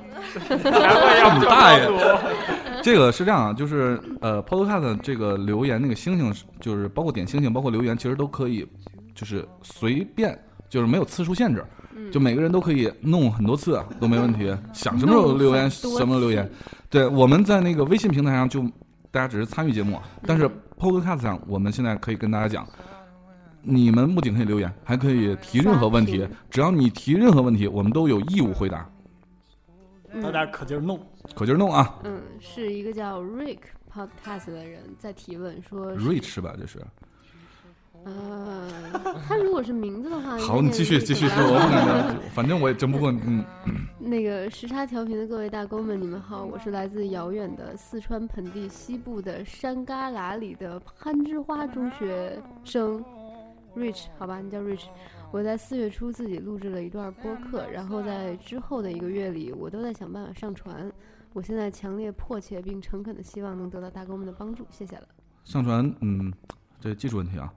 Speaker 6: 难怪要
Speaker 1: 你大爷 这个是这样啊，就是呃，Podcast 这个留言那个星星，就是包括点星星，包括留言，其实都可以，就是随便，就是没有次数限制，
Speaker 5: 嗯
Speaker 1: 就每个人都可以弄很多次都没问题，想什么时候留言什么时候留言。对，我们在那个微信平台上就大家只是参与节目，但是 Podcast 上我们现在可以跟大家讲。你们不仅可以留言，还可以提任何问题。只要你提任何问题，我们都有义务回答。
Speaker 3: 大家可劲儿弄。
Speaker 1: 可劲儿弄啊
Speaker 5: 嗯，是一个叫 Rick Podcast 的人在提问说
Speaker 1: ，Rich 吧，这是。
Speaker 5: 呃，他如果是名字的话，
Speaker 1: 好，你继续继续说，我不敢，反正我也争不过你。嗯，
Speaker 5: 那个时差调频的各位大哥们，你们好，我是来自遥远的四川盆地西部的山旮旯里的攀枝花中学生 Rich，好吧，你叫 Rich。我在四月初自己录制了一段播客，然后在之后的一个月里，我都在想办法上传。我现在强烈迫切并诚恳的希望能得到大哥们的帮助，谢谢了。
Speaker 1: 上传，嗯，这技术问题啊，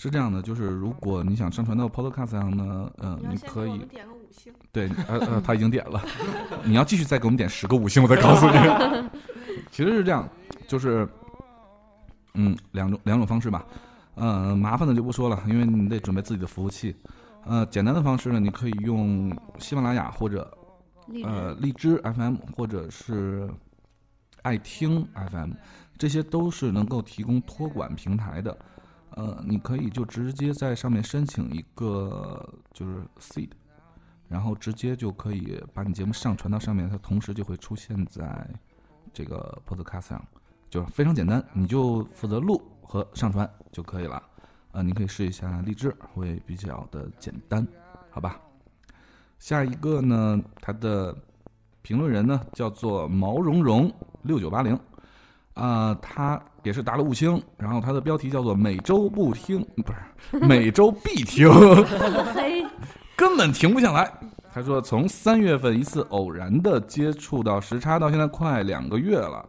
Speaker 1: 是这样的，就是如果你想上传到 Podcast 上呢，呃，
Speaker 2: 你
Speaker 1: 可以
Speaker 2: 点个五星。
Speaker 1: 对，呃呃，他已经点了，你要继续再给我们点十个五星，我再告诉你。其实是这样，就是，嗯，两种两种方式吧。呃，麻烦的就不说了，因为你得准备自己的服务器。呃，简单的方式呢，你可以用喜马拉雅或者，呃，荔枝 FM 或者是爱听 FM，这些都是能够提供托管平台的。呃，你可以就直接在上面申请一个就是 seed，然后直接就可以把你节目上传到上面，它同时就会出现在这个 Podcast 上，就是非常简单，你就负责录和上传就可以了。呃，你可以试一下荔枝，会比较的简单，好吧？下一个呢，他的评论人呢叫做毛茸茸六九八零，啊，他也是打了五星，然后他的标题叫做每周不听，不是每周必听，根本停不下来。他说，从三月份一次偶然的接触到时差，到现在快两个月了，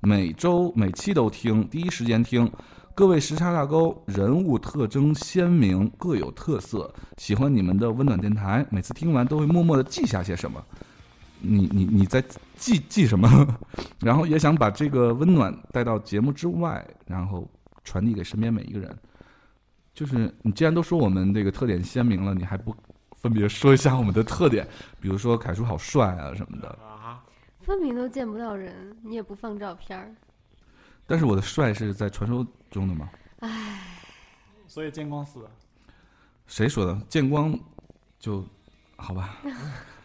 Speaker 1: 每周每期都听，第一时间听。各位时差大钩，人物特征鲜明，各有特色，喜欢你们的温暖电台，每次听完都会默默的记下些什么。你你你在记记什么？然后也想把这个温暖带到节目之外，然后传递给身边每一个人。就是你既然都说我们这个特点鲜明了，你还不分别说一下我们的特点？比如说凯叔好帅啊什么的。
Speaker 6: 啊！
Speaker 5: 分明都见不到人，你也不放照片儿，
Speaker 1: 但是我的帅是在传说中的吗？
Speaker 3: 唉所以见光死。
Speaker 1: 谁说的？见光就好吧。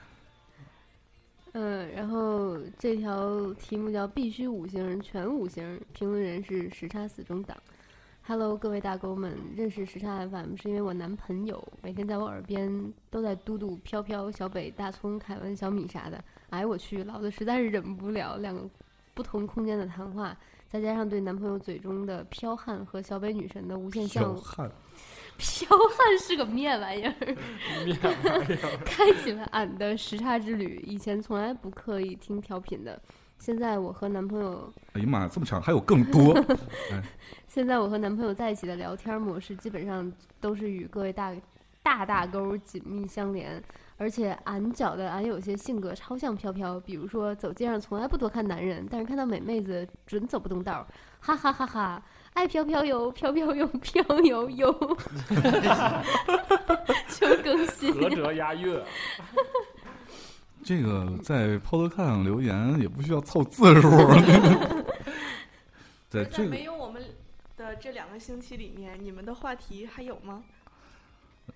Speaker 5: 嗯，然后这条题目叫“必须五星人全五星”，评论人是时差死忠党。Hello，各位大哥们，认识时差 FM 是因为我男朋友每天在我耳边都在嘟嘟飘飘、小北、大葱、凯文、小米啥的。哎，我去，老子实在是忍不了两个不同空间的谈话，再加上对男朋友嘴中的飘悍和小北女神的无限向往，
Speaker 1: 汉，
Speaker 5: 彪悍是个咩玩意儿？
Speaker 6: 面玩意儿
Speaker 5: 开启了俺的时差之旅。以前从来不刻意听调频的，现在我和男朋友，
Speaker 1: 哎呀妈呀，这么长，还有更多。
Speaker 5: 现在我和男朋友在一起的聊天模式，基本上都是与各位大大大勾紧密相连。而且俺觉得俺有些性格超像飘飘，比如说走街上从来不多看男人，但是看到美妹子准走不动道儿，哈哈哈哈！爱飘飘游，飘飘游，飘游游，求更新。
Speaker 6: 合辙押韵。
Speaker 1: 这个在 Podcast 上留言也不需要凑字数。对，
Speaker 2: 在
Speaker 1: 这个
Speaker 2: 没有我们的这两个星期里面，你们的话题还有吗？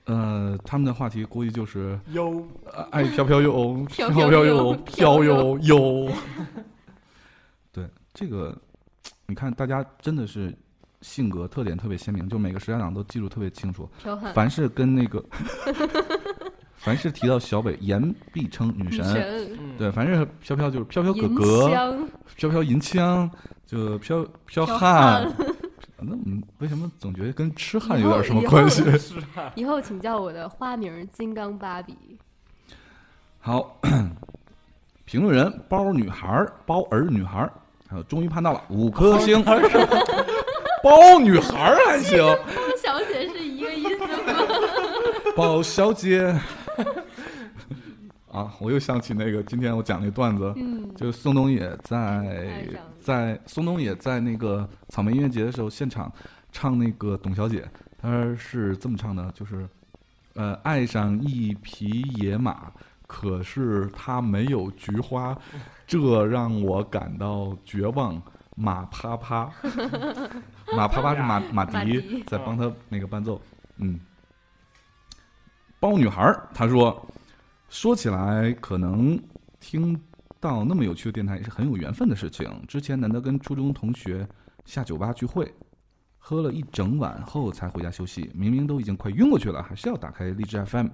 Speaker 1: 呃，他们的话题估计就是
Speaker 3: 哟，
Speaker 1: 呃爱飘飘游，
Speaker 5: 飘
Speaker 1: 飘
Speaker 5: 飘
Speaker 1: 悠，
Speaker 5: 飘
Speaker 1: 飘悠悠。对，这个你看，大家真的是性格特点特别鲜明，就每个时家长都记住特别清楚。凡是跟那个，凡是提到小北，言必称女
Speaker 5: 女
Speaker 1: 神。
Speaker 6: 嗯
Speaker 1: 对，凡是飘飘就是飘飘哥哥，
Speaker 5: 枪
Speaker 1: 飘飘银枪，就飘飘
Speaker 5: 彪
Speaker 1: 汉
Speaker 5: 悍。
Speaker 1: 那嗯，为什么总觉得跟痴汉有点什么
Speaker 5: 以后
Speaker 1: 关系？
Speaker 5: 以后请叫我的花名儿金刚芭比。
Speaker 1: 好，评论人包女孩儿、包儿女孩儿，还有终于盼到了五颗星，包女孩儿还行，
Speaker 5: 包小姐是一个意思吗？
Speaker 1: 包小姐。啊，我又想起那个今天我讲那段子，
Speaker 5: 嗯，
Speaker 1: 就是宋冬野在在宋冬野在那个草莓音乐节的时候现场唱那个董小姐，他是这么唱的，就是呃爱上一匹野马，可是它没有菊花，这让我感到绝望。马啪啪，马 啪啪是马马
Speaker 5: 马
Speaker 1: 迪
Speaker 5: 迪
Speaker 1: 在帮他那个伴奏，嗯。包女孩儿她说，说起来可能听到那么有趣的电台也是很有缘分的事情。之前难得跟初中同学下酒吧聚会，喝了一整晚后才回家休息，明明都已经快晕过去了，还是要打开荔枝 FM。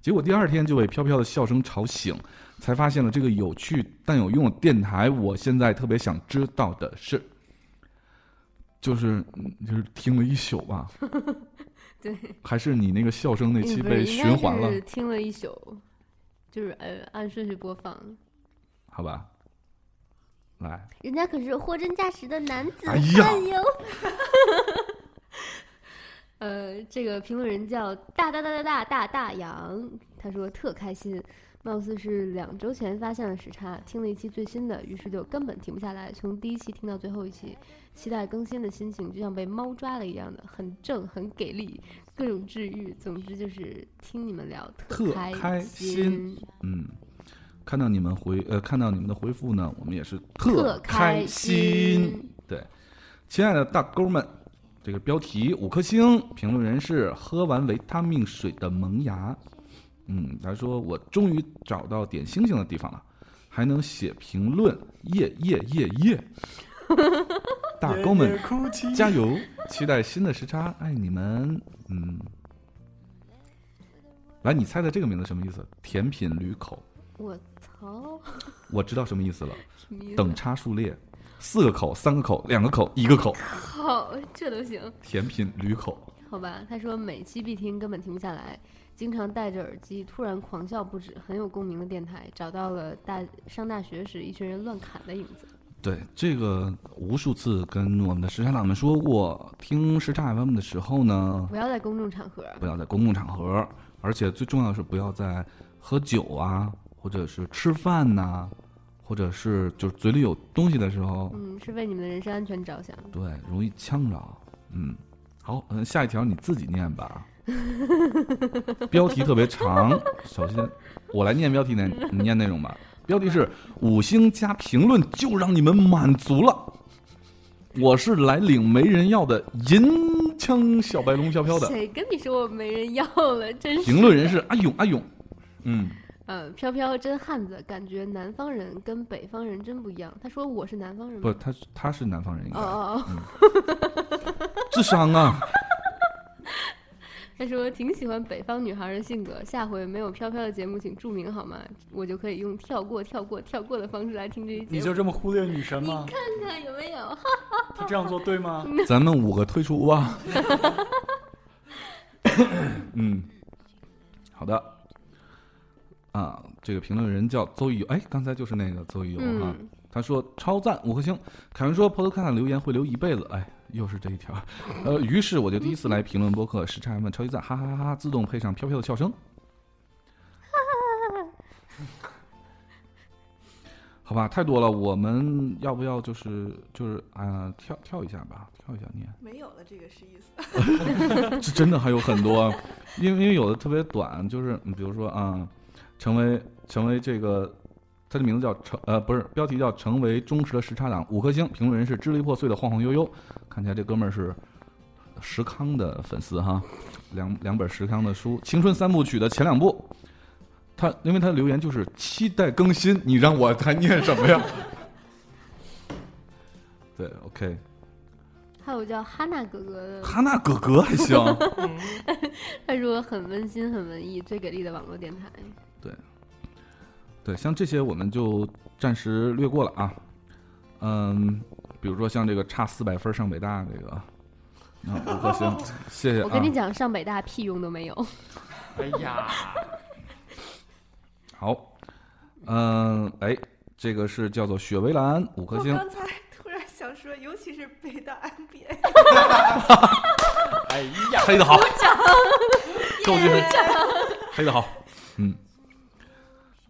Speaker 1: 结果第二天就被飘飘的笑声吵醒，才发现了这个有趣但有用的电台。我现在特别想知道的是，就是嗯就是听了一宿吧，
Speaker 5: 对，
Speaker 1: 还是你那个笑声那期被循环了？
Speaker 5: 是？听了一宿，就是呃按顺序播放。
Speaker 1: 好吧，来，
Speaker 5: 人家可是货真价实的男子
Speaker 1: 哎呀。
Speaker 5: 汉哟。呃，这个评论人叫大大大大大大大洋，他说特开心，貌似是两周前发现了时差，听了一期最新的，于是就根本停不下来，从第一期听到最后一期，期待更新的心情就像被猫抓了一样的，很正，很给力，各种治愈。总之就是听你们聊
Speaker 1: 特
Speaker 5: 开
Speaker 1: 开心嗯，看到你们回呃，看到你们的回复呢，我们也是
Speaker 5: 特
Speaker 1: 开
Speaker 5: 心。
Speaker 1: 对，亲爱的大哥们，这个标题五颗星，评论人是喝完维他命水的萌芽。嗯，他说我终于找到点星星的地方了，还能写评论，耶耶耶耶！大勾们加油！期待新的时差，爱你们。嗯，来，你猜猜这个名字什么意思？甜品驴口，
Speaker 5: 我操，
Speaker 1: 我知道什么意思了。
Speaker 5: 什么意思
Speaker 1: 等差数列，四个口、三个口、两个口、一个口，
Speaker 5: 好，这都行。
Speaker 1: 甜品驴口。
Speaker 5: 好吧，他说每期必听，根本停不下来，经常戴着耳机突然狂笑不止，很有共鸣的电台，找到了大上大学时一群人乱砍的影子。
Speaker 1: 对这个无数次跟我们的时差党们说过，听时差 FM 的时候呢，
Speaker 5: 不要在公众场合，
Speaker 1: 不要在公共场合，而且最重要的是不要在喝酒啊，或者是吃饭呐、或者是就是嘴里有东西的时候，
Speaker 5: 嗯，是为你们的人身安全着想。
Speaker 1: 对，容易呛着。嗯，好，嗯，下一条你自己念吧。标题特别长，首先我来念标题呢，你念内容吧。标题是五星加评论就让你们满足了。我是来领没人要的银枪小白龙飘飘的。
Speaker 5: 谁跟你说我没人要了？真是。
Speaker 1: 评论人是阿勇阿勇，嗯，
Speaker 5: 嗯，飘飘真汉子，感觉南方人跟北方人真不一样。他说我是南方人
Speaker 1: 不，他他是南方人，应该
Speaker 5: 哦哦哦，
Speaker 1: 智商啊。
Speaker 5: 他说挺喜欢北方女孩的性格，下回没有飘飘的节目请注明好吗？我就可以用跳过、跳过、跳过的方式来听这一节目。
Speaker 3: 你就这么忽略女神吗？
Speaker 5: 看看有没有？
Speaker 3: 他这样做对吗？
Speaker 1: 咱们五个退出吧。嗯，好的。啊，这个评论人叫邹一游，哎，刚才就是那个邹一游哈。
Speaker 5: 嗯，
Speaker 1: 他说超赞五颗星。凯文说 Podcast 留言会留一辈子，哎，又是这一条。呃，于是我就第一次来评论播客，时差们超级赞，哈哈哈哈！自动配上飘飘的笑声。好吧，太多了，我们要不要就是就是啊、跳跳一下吧，跳一下念。
Speaker 2: 没有了，这个是意思。
Speaker 1: 是真的还有很多，因为因为有的特别短，就是你比如说啊、成为成为这个，他的名字叫成呃不是标题叫成为忠实的时差党五颗星，评论人是支离破碎的晃晃悠悠，看起来这哥们儿是石康的粉丝哈，两两本石康的书，青春三部曲的前两部，他因为他留言就是期待更新，你让我还念什么呀？对，OK，
Speaker 5: 还有叫哈娜哥哥的，
Speaker 1: 哈娜哥哥还行。
Speaker 5: 他说很温馨、很文艺，最给力的网络电台。
Speaker 1: 对，像这些我们就暂时略过了啊。嗯，比如说像这个差四百分上北大这个，啊，五颗星，谢谢啊。
Speaker 5: 我跟你讲，上北大屁用都没有。
Speaker 6: 哎呀，
Speaker 1: 好，嗯，哎，这个是叫做雪薇兰五颗星，
Speaker 2: 我刚才突然想说，尤其是北大 MBA，
Speaker 6: 哎呀，
Speaker 1: 黑的好，周军黑的好，嗯。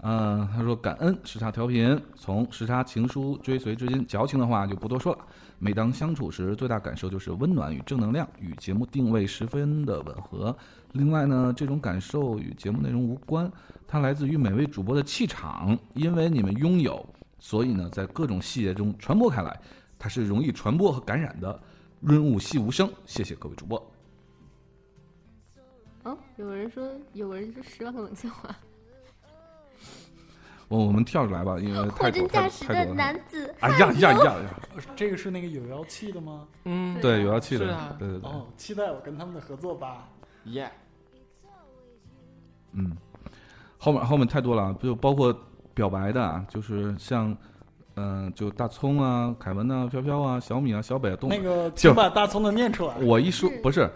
Speaker 1: 嗯，他说感恩时差调频，从时差情书追随至今，矫情的话就不多说了。每当相处时，最大感受就是温暖与正能量，与节目定位十分的吻合。另外呢，这种感受与节目内容无关，它来自于每位主播的气场，因为你们拥有，所以呢，在各种细节中传播开来，它是容易传播和感染的。润物细无声，谢谢各位主播。
Speaker 5: 哦，有人说，有人说十万个冷笑话。
Speaker 1: 我我们跳出来吧，因为 太多太太多了。
Speaker 5: 子，
Speaker 1: 哎呀呀呀呀！
Speaker 3: 这个是那个有妖气的吗？
Speaker 6: 嗯，
Speaker 1: 对，有妖气的对对对，
Speaker 3: 哦，期待我跟他们的合作吧。
Speaker 6: 耶，
Speaker 1: 嗯，后面后面太多了，就包括表白的啊，就是像，嗯、就大葱啊、凯文啊、飘飘啊、小米啊、小北啊，都
Speaker 3: 那个，请把大葱的念出来。
Speaker 1: 我一说不是，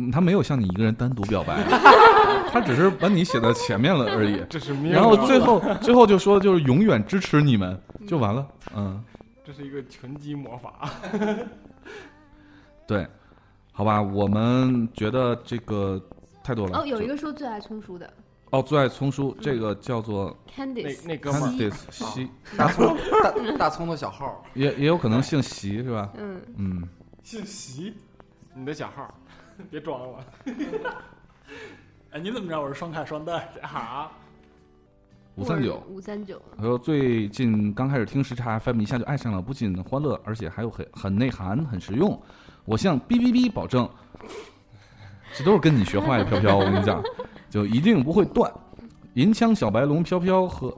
Speaker 1: 嗯他没有向你一个人单独表白，他只是把你写在前面了而已。
Speaker 6: 这是命啊，
Speaker 1: 然后最后 最后就说就是永远支持你们，就完了。嗯，
Speaker 6: 这是一个拳击魔法，
Speaker 1: 对，好吧，我们觉得这个太多了。
Speaker 5: 哦，有一个说最爱葱叔的
Speaker 1: 哦，最爱葱叔，这个叫做
Speaker 5: Candice，
Speaker 6: 那哥们儿
Speaker 1: Candice 西，
Speaker 4: 大葱大 大葱的小号，
Speaker 1: 也也有可能姓席是吧？
Speaker 5: 嗯，
Speaker 1: 嗯，
Speaker 3: 姓席。
Speaker 6: 你的小号，别装了
Speaker 3: 哎，你怎么知道我是双卡双待？
Speaker 6: 啊！
Speaker 1: 五三九。
Speaker 5: 五三九，
Speaker 1: 他说最近刚开始听时差 FM，一下就爱上了，不仅欢乐，而且还有很很内涵，很实用。我向哔哔哔保证，这都是跟你学坏的，飘飘，我跟你讲，就一定不会断。银枪小白龙飘飘和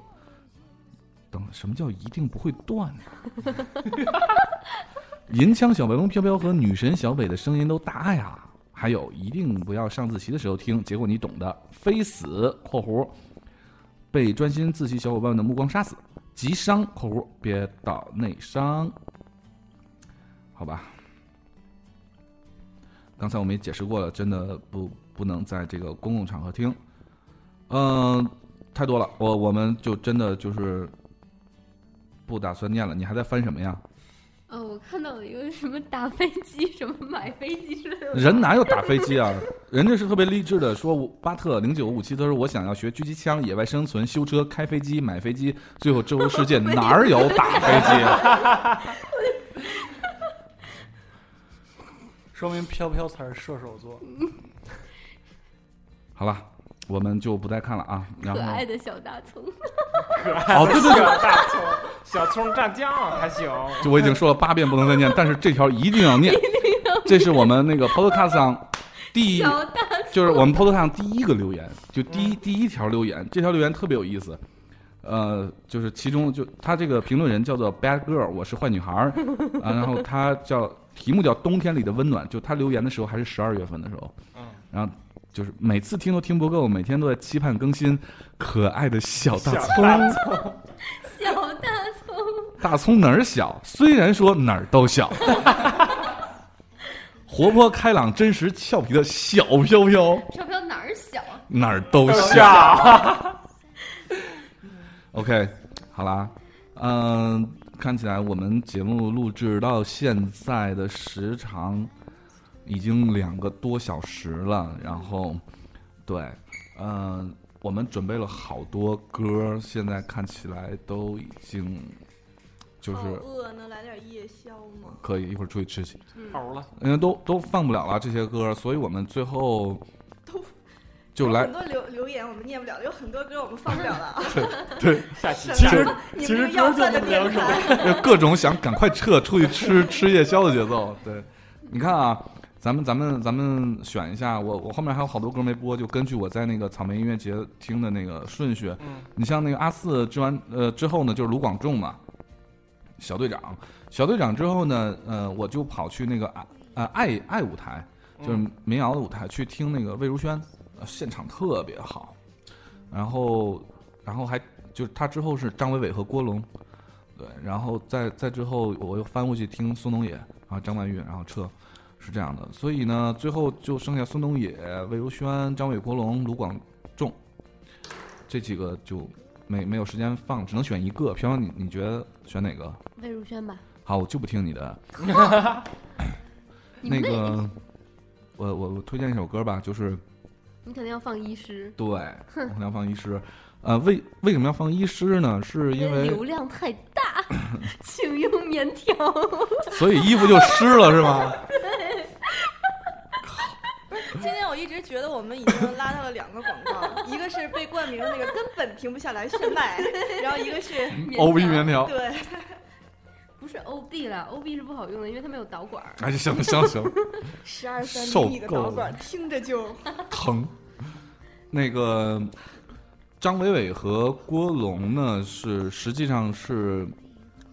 Speaker 1: 等什么叫一定不会断呢？银枪小白龙飘飘和女神小北的声音都大呀。还有一定不要上自习的时候听，结果你懂的，非死（括弧）被专心自习小伙伴的目光杀死，急伤（括弧憋到内伤）。好吧，刚才我们也解释过了，真的不不能在这个公共场合听。嗯、太多了，我我们就真的就是不打算念了。你还在翻什么呀？
Speaker 5: 哦，我看到了一个什么打飞机，什么买飞机之类的。
Speaker 1: 人哪有打飞机啊？人家是特别励志的，说巴特零九五七，他说我想要学狙击枪、野外生存、修车、开飞机、买飞机，最后周游世界，哪儿有 打飞机啊？
Speaker 3: 说明飘飘才是射手座。
Speaker 1: 好了，我们就不再看了啊。然后
Speaker 5: 可爱的小大葱，
Speaker 6: 可爱
Speaker 1: 哦，对对对，
Speaker 6: 小大葱，小葱蘸酱还行。
Speaker 1: 就我已经说了八遍不能再念，但是这条一定要念。这是我们那个 Podcast 上第一，就是我们 Podcast 上第一个留言，就第一、第一条留言，这条留言特别有意思。呃，就是其中就他这个评论人叫做 Bad Girl，我是坏女孩儿 啊，然后他叫题目叫冬天里的温暖，就他留言的时候还是十二月份的时候，
Speaker 6: 嗯，
Speaker 1: 然后就是每次听都听不够，每天都在期盼更新可爱的小大葱。
Speaker 5: 小大葱，
Speaker 1: 大葱哪儿小？虽然说哪儿都小，活泼开朗、真实俏皮的小飘飘，
Speaker 5: 飘飘哪儿小啊？
Speaker 1: 哪儿都小。
Speaker 6: 小
Speaker 1: OK，好啦，嗯、看起来我们节目录制到现在的时长已经两个多小时了，然后，对，嗯、我们准备了好多歌，现在看起来都已经就是
Speaker 2: 饿，能来点夜宵吗？
Speaker 1: 可以一会儿出去吃去，
Speaker 6: 好了，
Speaker 1: 因为都都放不了了这些歌，所以我们最后
Speaker 2: 都
Speaker 1: 就来
Speaker 2: 很多留留言我们念不了，有很多歌我们放不了了 啊。
Speaker 6: 下期
Speaker 3: 其实
Speaker 2: 你
Speaker 3: 其实
Speaker 2: 要
Speaker 3: 歌就
Speaker 2: 饭的电
Speaker 3: 这么两首
Speaker 2: 台，
Speaker 1: 各种想赶快撤出去吃吃夜宵的节奏。对，你看啊，咱们咱们咱们选一下，我我后面还有好多歌没播，就根据我在那个草莓音乐节听的那个顺序。
Speaker 6: 嗯，
Speaker 1: 你像那个阿四之完呃之后呢，就是卢广仲嘛，小队长，小队长之后呢，呃，我就跑去那个爱呃爱爱舞台，就是民谣的舞台去听那个魏如萱，呃现场特别好。然后，然后还就是他之后是张伟伟和郭龙，对，然后再再之后我又翻过去听苏东野，然后张曼玉，然后撤，是这样的。所以呢，最后就剩下孙东野、魏如萱、张伟、国龙、卢广仲这几个就没没有时间放，只能选一个。平常你你觉得选哪个？
Speaker 5: 魏如萱吧，
Speaker 1: 好，我就不听你的。那个，我我我推荐一首歌吧，就是
Speaker 5: 你肯定要放医师，
Speaker 1: 对，我们要放医师。呃，为为什么要放医师呢？是因为
Speaker 5: 流量太大，请用棉条。
Speaker 1: 所以衣服就湿了是吗？
Speaker 2: 今天我一直觉得我们已经拉到了两个广告，一个是被冠名的那个根本停不下来炫迈，然后一个是
Speaker 1: O B 棉条。
Speaker 2: 对
Speaker 5: 不是 OB 了，OB 是不好用的，因为它没有导管儿。
Speaker 1: 哎，行行行，
Speaker 2: 十二三
Speaker 1: 受
Speaker 2: 厘米的导管，听着就
Speaker 1: 疼。那个张伟伟和郭龙呢，是实际上是，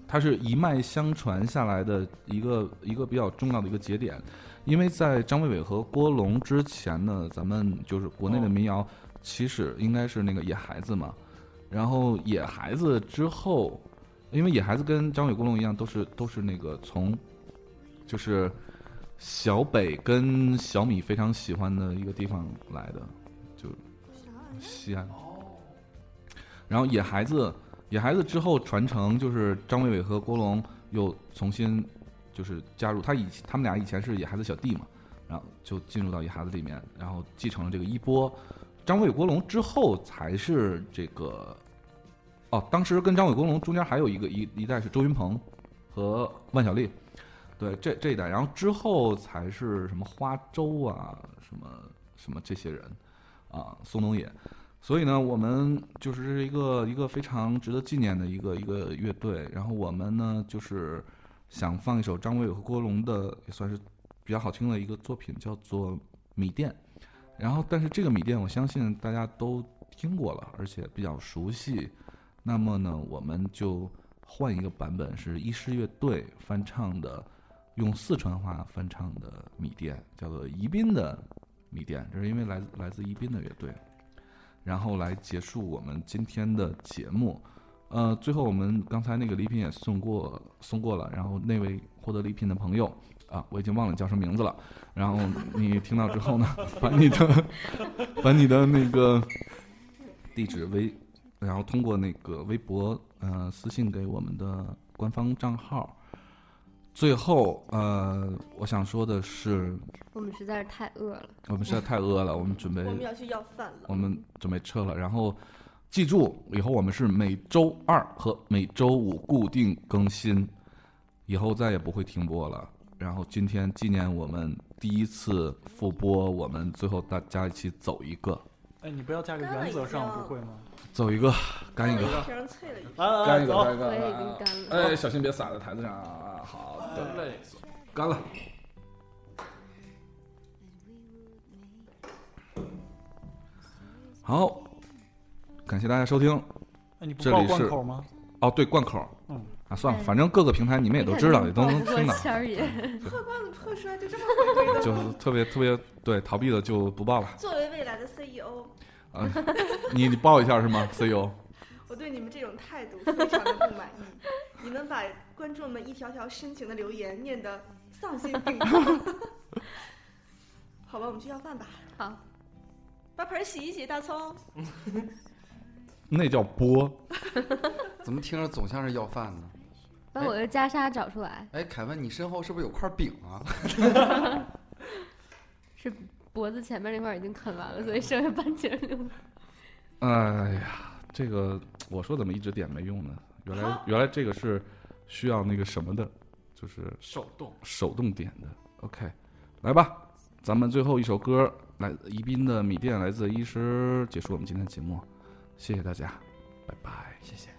Speaker 1: 它是一脉相传下来的一个一个比较重要的一个节点，因为在张伟伟和郭龙之前呢，咱们就是国内的民谣起始应该是那个野孩子嘛，然后野孩子之后，因为野孩子跟张伟郭龙一样，都是都是那个从就是小北跟小米非常喜欢的一个地方来的，就西安。然后野孩子，野孩子之后传承就是张伟伟和郭龙又重新就是加入，他以他们俩以前是野孩子小弟嘛，然后就进入到野孩子里面，然后继承了这个衣钵。张伟郭龙之后才是这个，哦，当时跟张伟郭龙中间还有一个一一代是周云鹏和万晓利，对这这一代，然后之后才是什么花粥啊，什么什么这些人啊，宋冬野。所以呢，我们就是这是一个一个非常值得纪念的一个一个乐队。然后我们呢，就是想放一首张伟伟和郭龙的，也算是比较好听的一个作品，叫做《米店》。然后，但是这个米店，我相信大家都听过了，而且比较熟悉。那么呢，我们就换一个版本，是医师乐队翻唱的，用四川话翻唱的《米店》，叫做宜宾的米店。这是因为来自来自宜宾的乐队。然后来结束我们今天的节目。呃，最后我们刚才那个礼品也送过送过了，然后那位获得礼品的朋友啊，我已经忘了叫什么名字了。然后你听到之后呢，把你的 把你的那个地址微，然后通过那个微博呃私信给我们的官方账号。最后呃，我想说的是，
Speaker 5: 我们实在是太饿了，
Speaker 1: 我们实在太饿了，我们准备
Speaker 2: 我们要去要饭了。
Speaker 1: 我们准备撤了。然后记住，以后我们是每周二和每周五固定更新，以后再也不会停播了。然后今天纪念我们第一次复播，我们最后大家一起走一个，
Speaker 3: 哎，你不要加个原则上，不会吗？
Speaker 1: 走一个，干一个，
Speaker 2: 瓶儿脆了一
Speaker 3: 来来来，
Speaker 1: 干一个，干一个。
Speaker 5: 我已经干了。
Speaker 1: 哎，小心别洒在台子上啊！好的，
Speaker 6: 累。
Speaker 1: 干了。好，感谢大家收听。
Speaker 3: 哎，你不报
Speaker 1: 这里是
Speaker 3: 贯口吗？
Speaker 1: 哦，对，贯口。
Speaker 3: 嗯。
Speaker 1: 啊，算了，反正各个平台你们也都知道，也都能听到。
Speaker 2: 罐子破摔，就这么回归。
Speaker 1: 就是特别特别对逃避的就不报了。
Speaker 2: 作为未来的 CEO，
Speaker 1: 啊，你你报一下是吗？CEO，
Speaker 2: 我对你们这种态度非常的不满意。你们把观众们一条条深情的留言念得丧心病狂。好吧，我们去要饭吧。
Speaker 5: 好，
Speaker 2: 把盆儿洗一洗，大葱。
Speaker 1: 那叫播。
Speaker 4: 怎么听着总像是要饭呢？
Speaker 5: 把把我的袈裟找出来，
Speaker 4: 哎，凯文，你身后是不是有块饼啊？
Speaker 5: 是脖子前面那块儿已经啃完了，所以剩下半截儿留着。
Speaker 8: 哎呀，这个我说怎么一直点没用呢？原来原来这个是需要那个什么的，就是
Speaker 6: 手动。
Speaker 8: 手动点的。OK，来吧，咱们最后一首歌，来宜宾的米店来自医师，结束我们今天的节目，谢谢大家，拜拜，谢谢。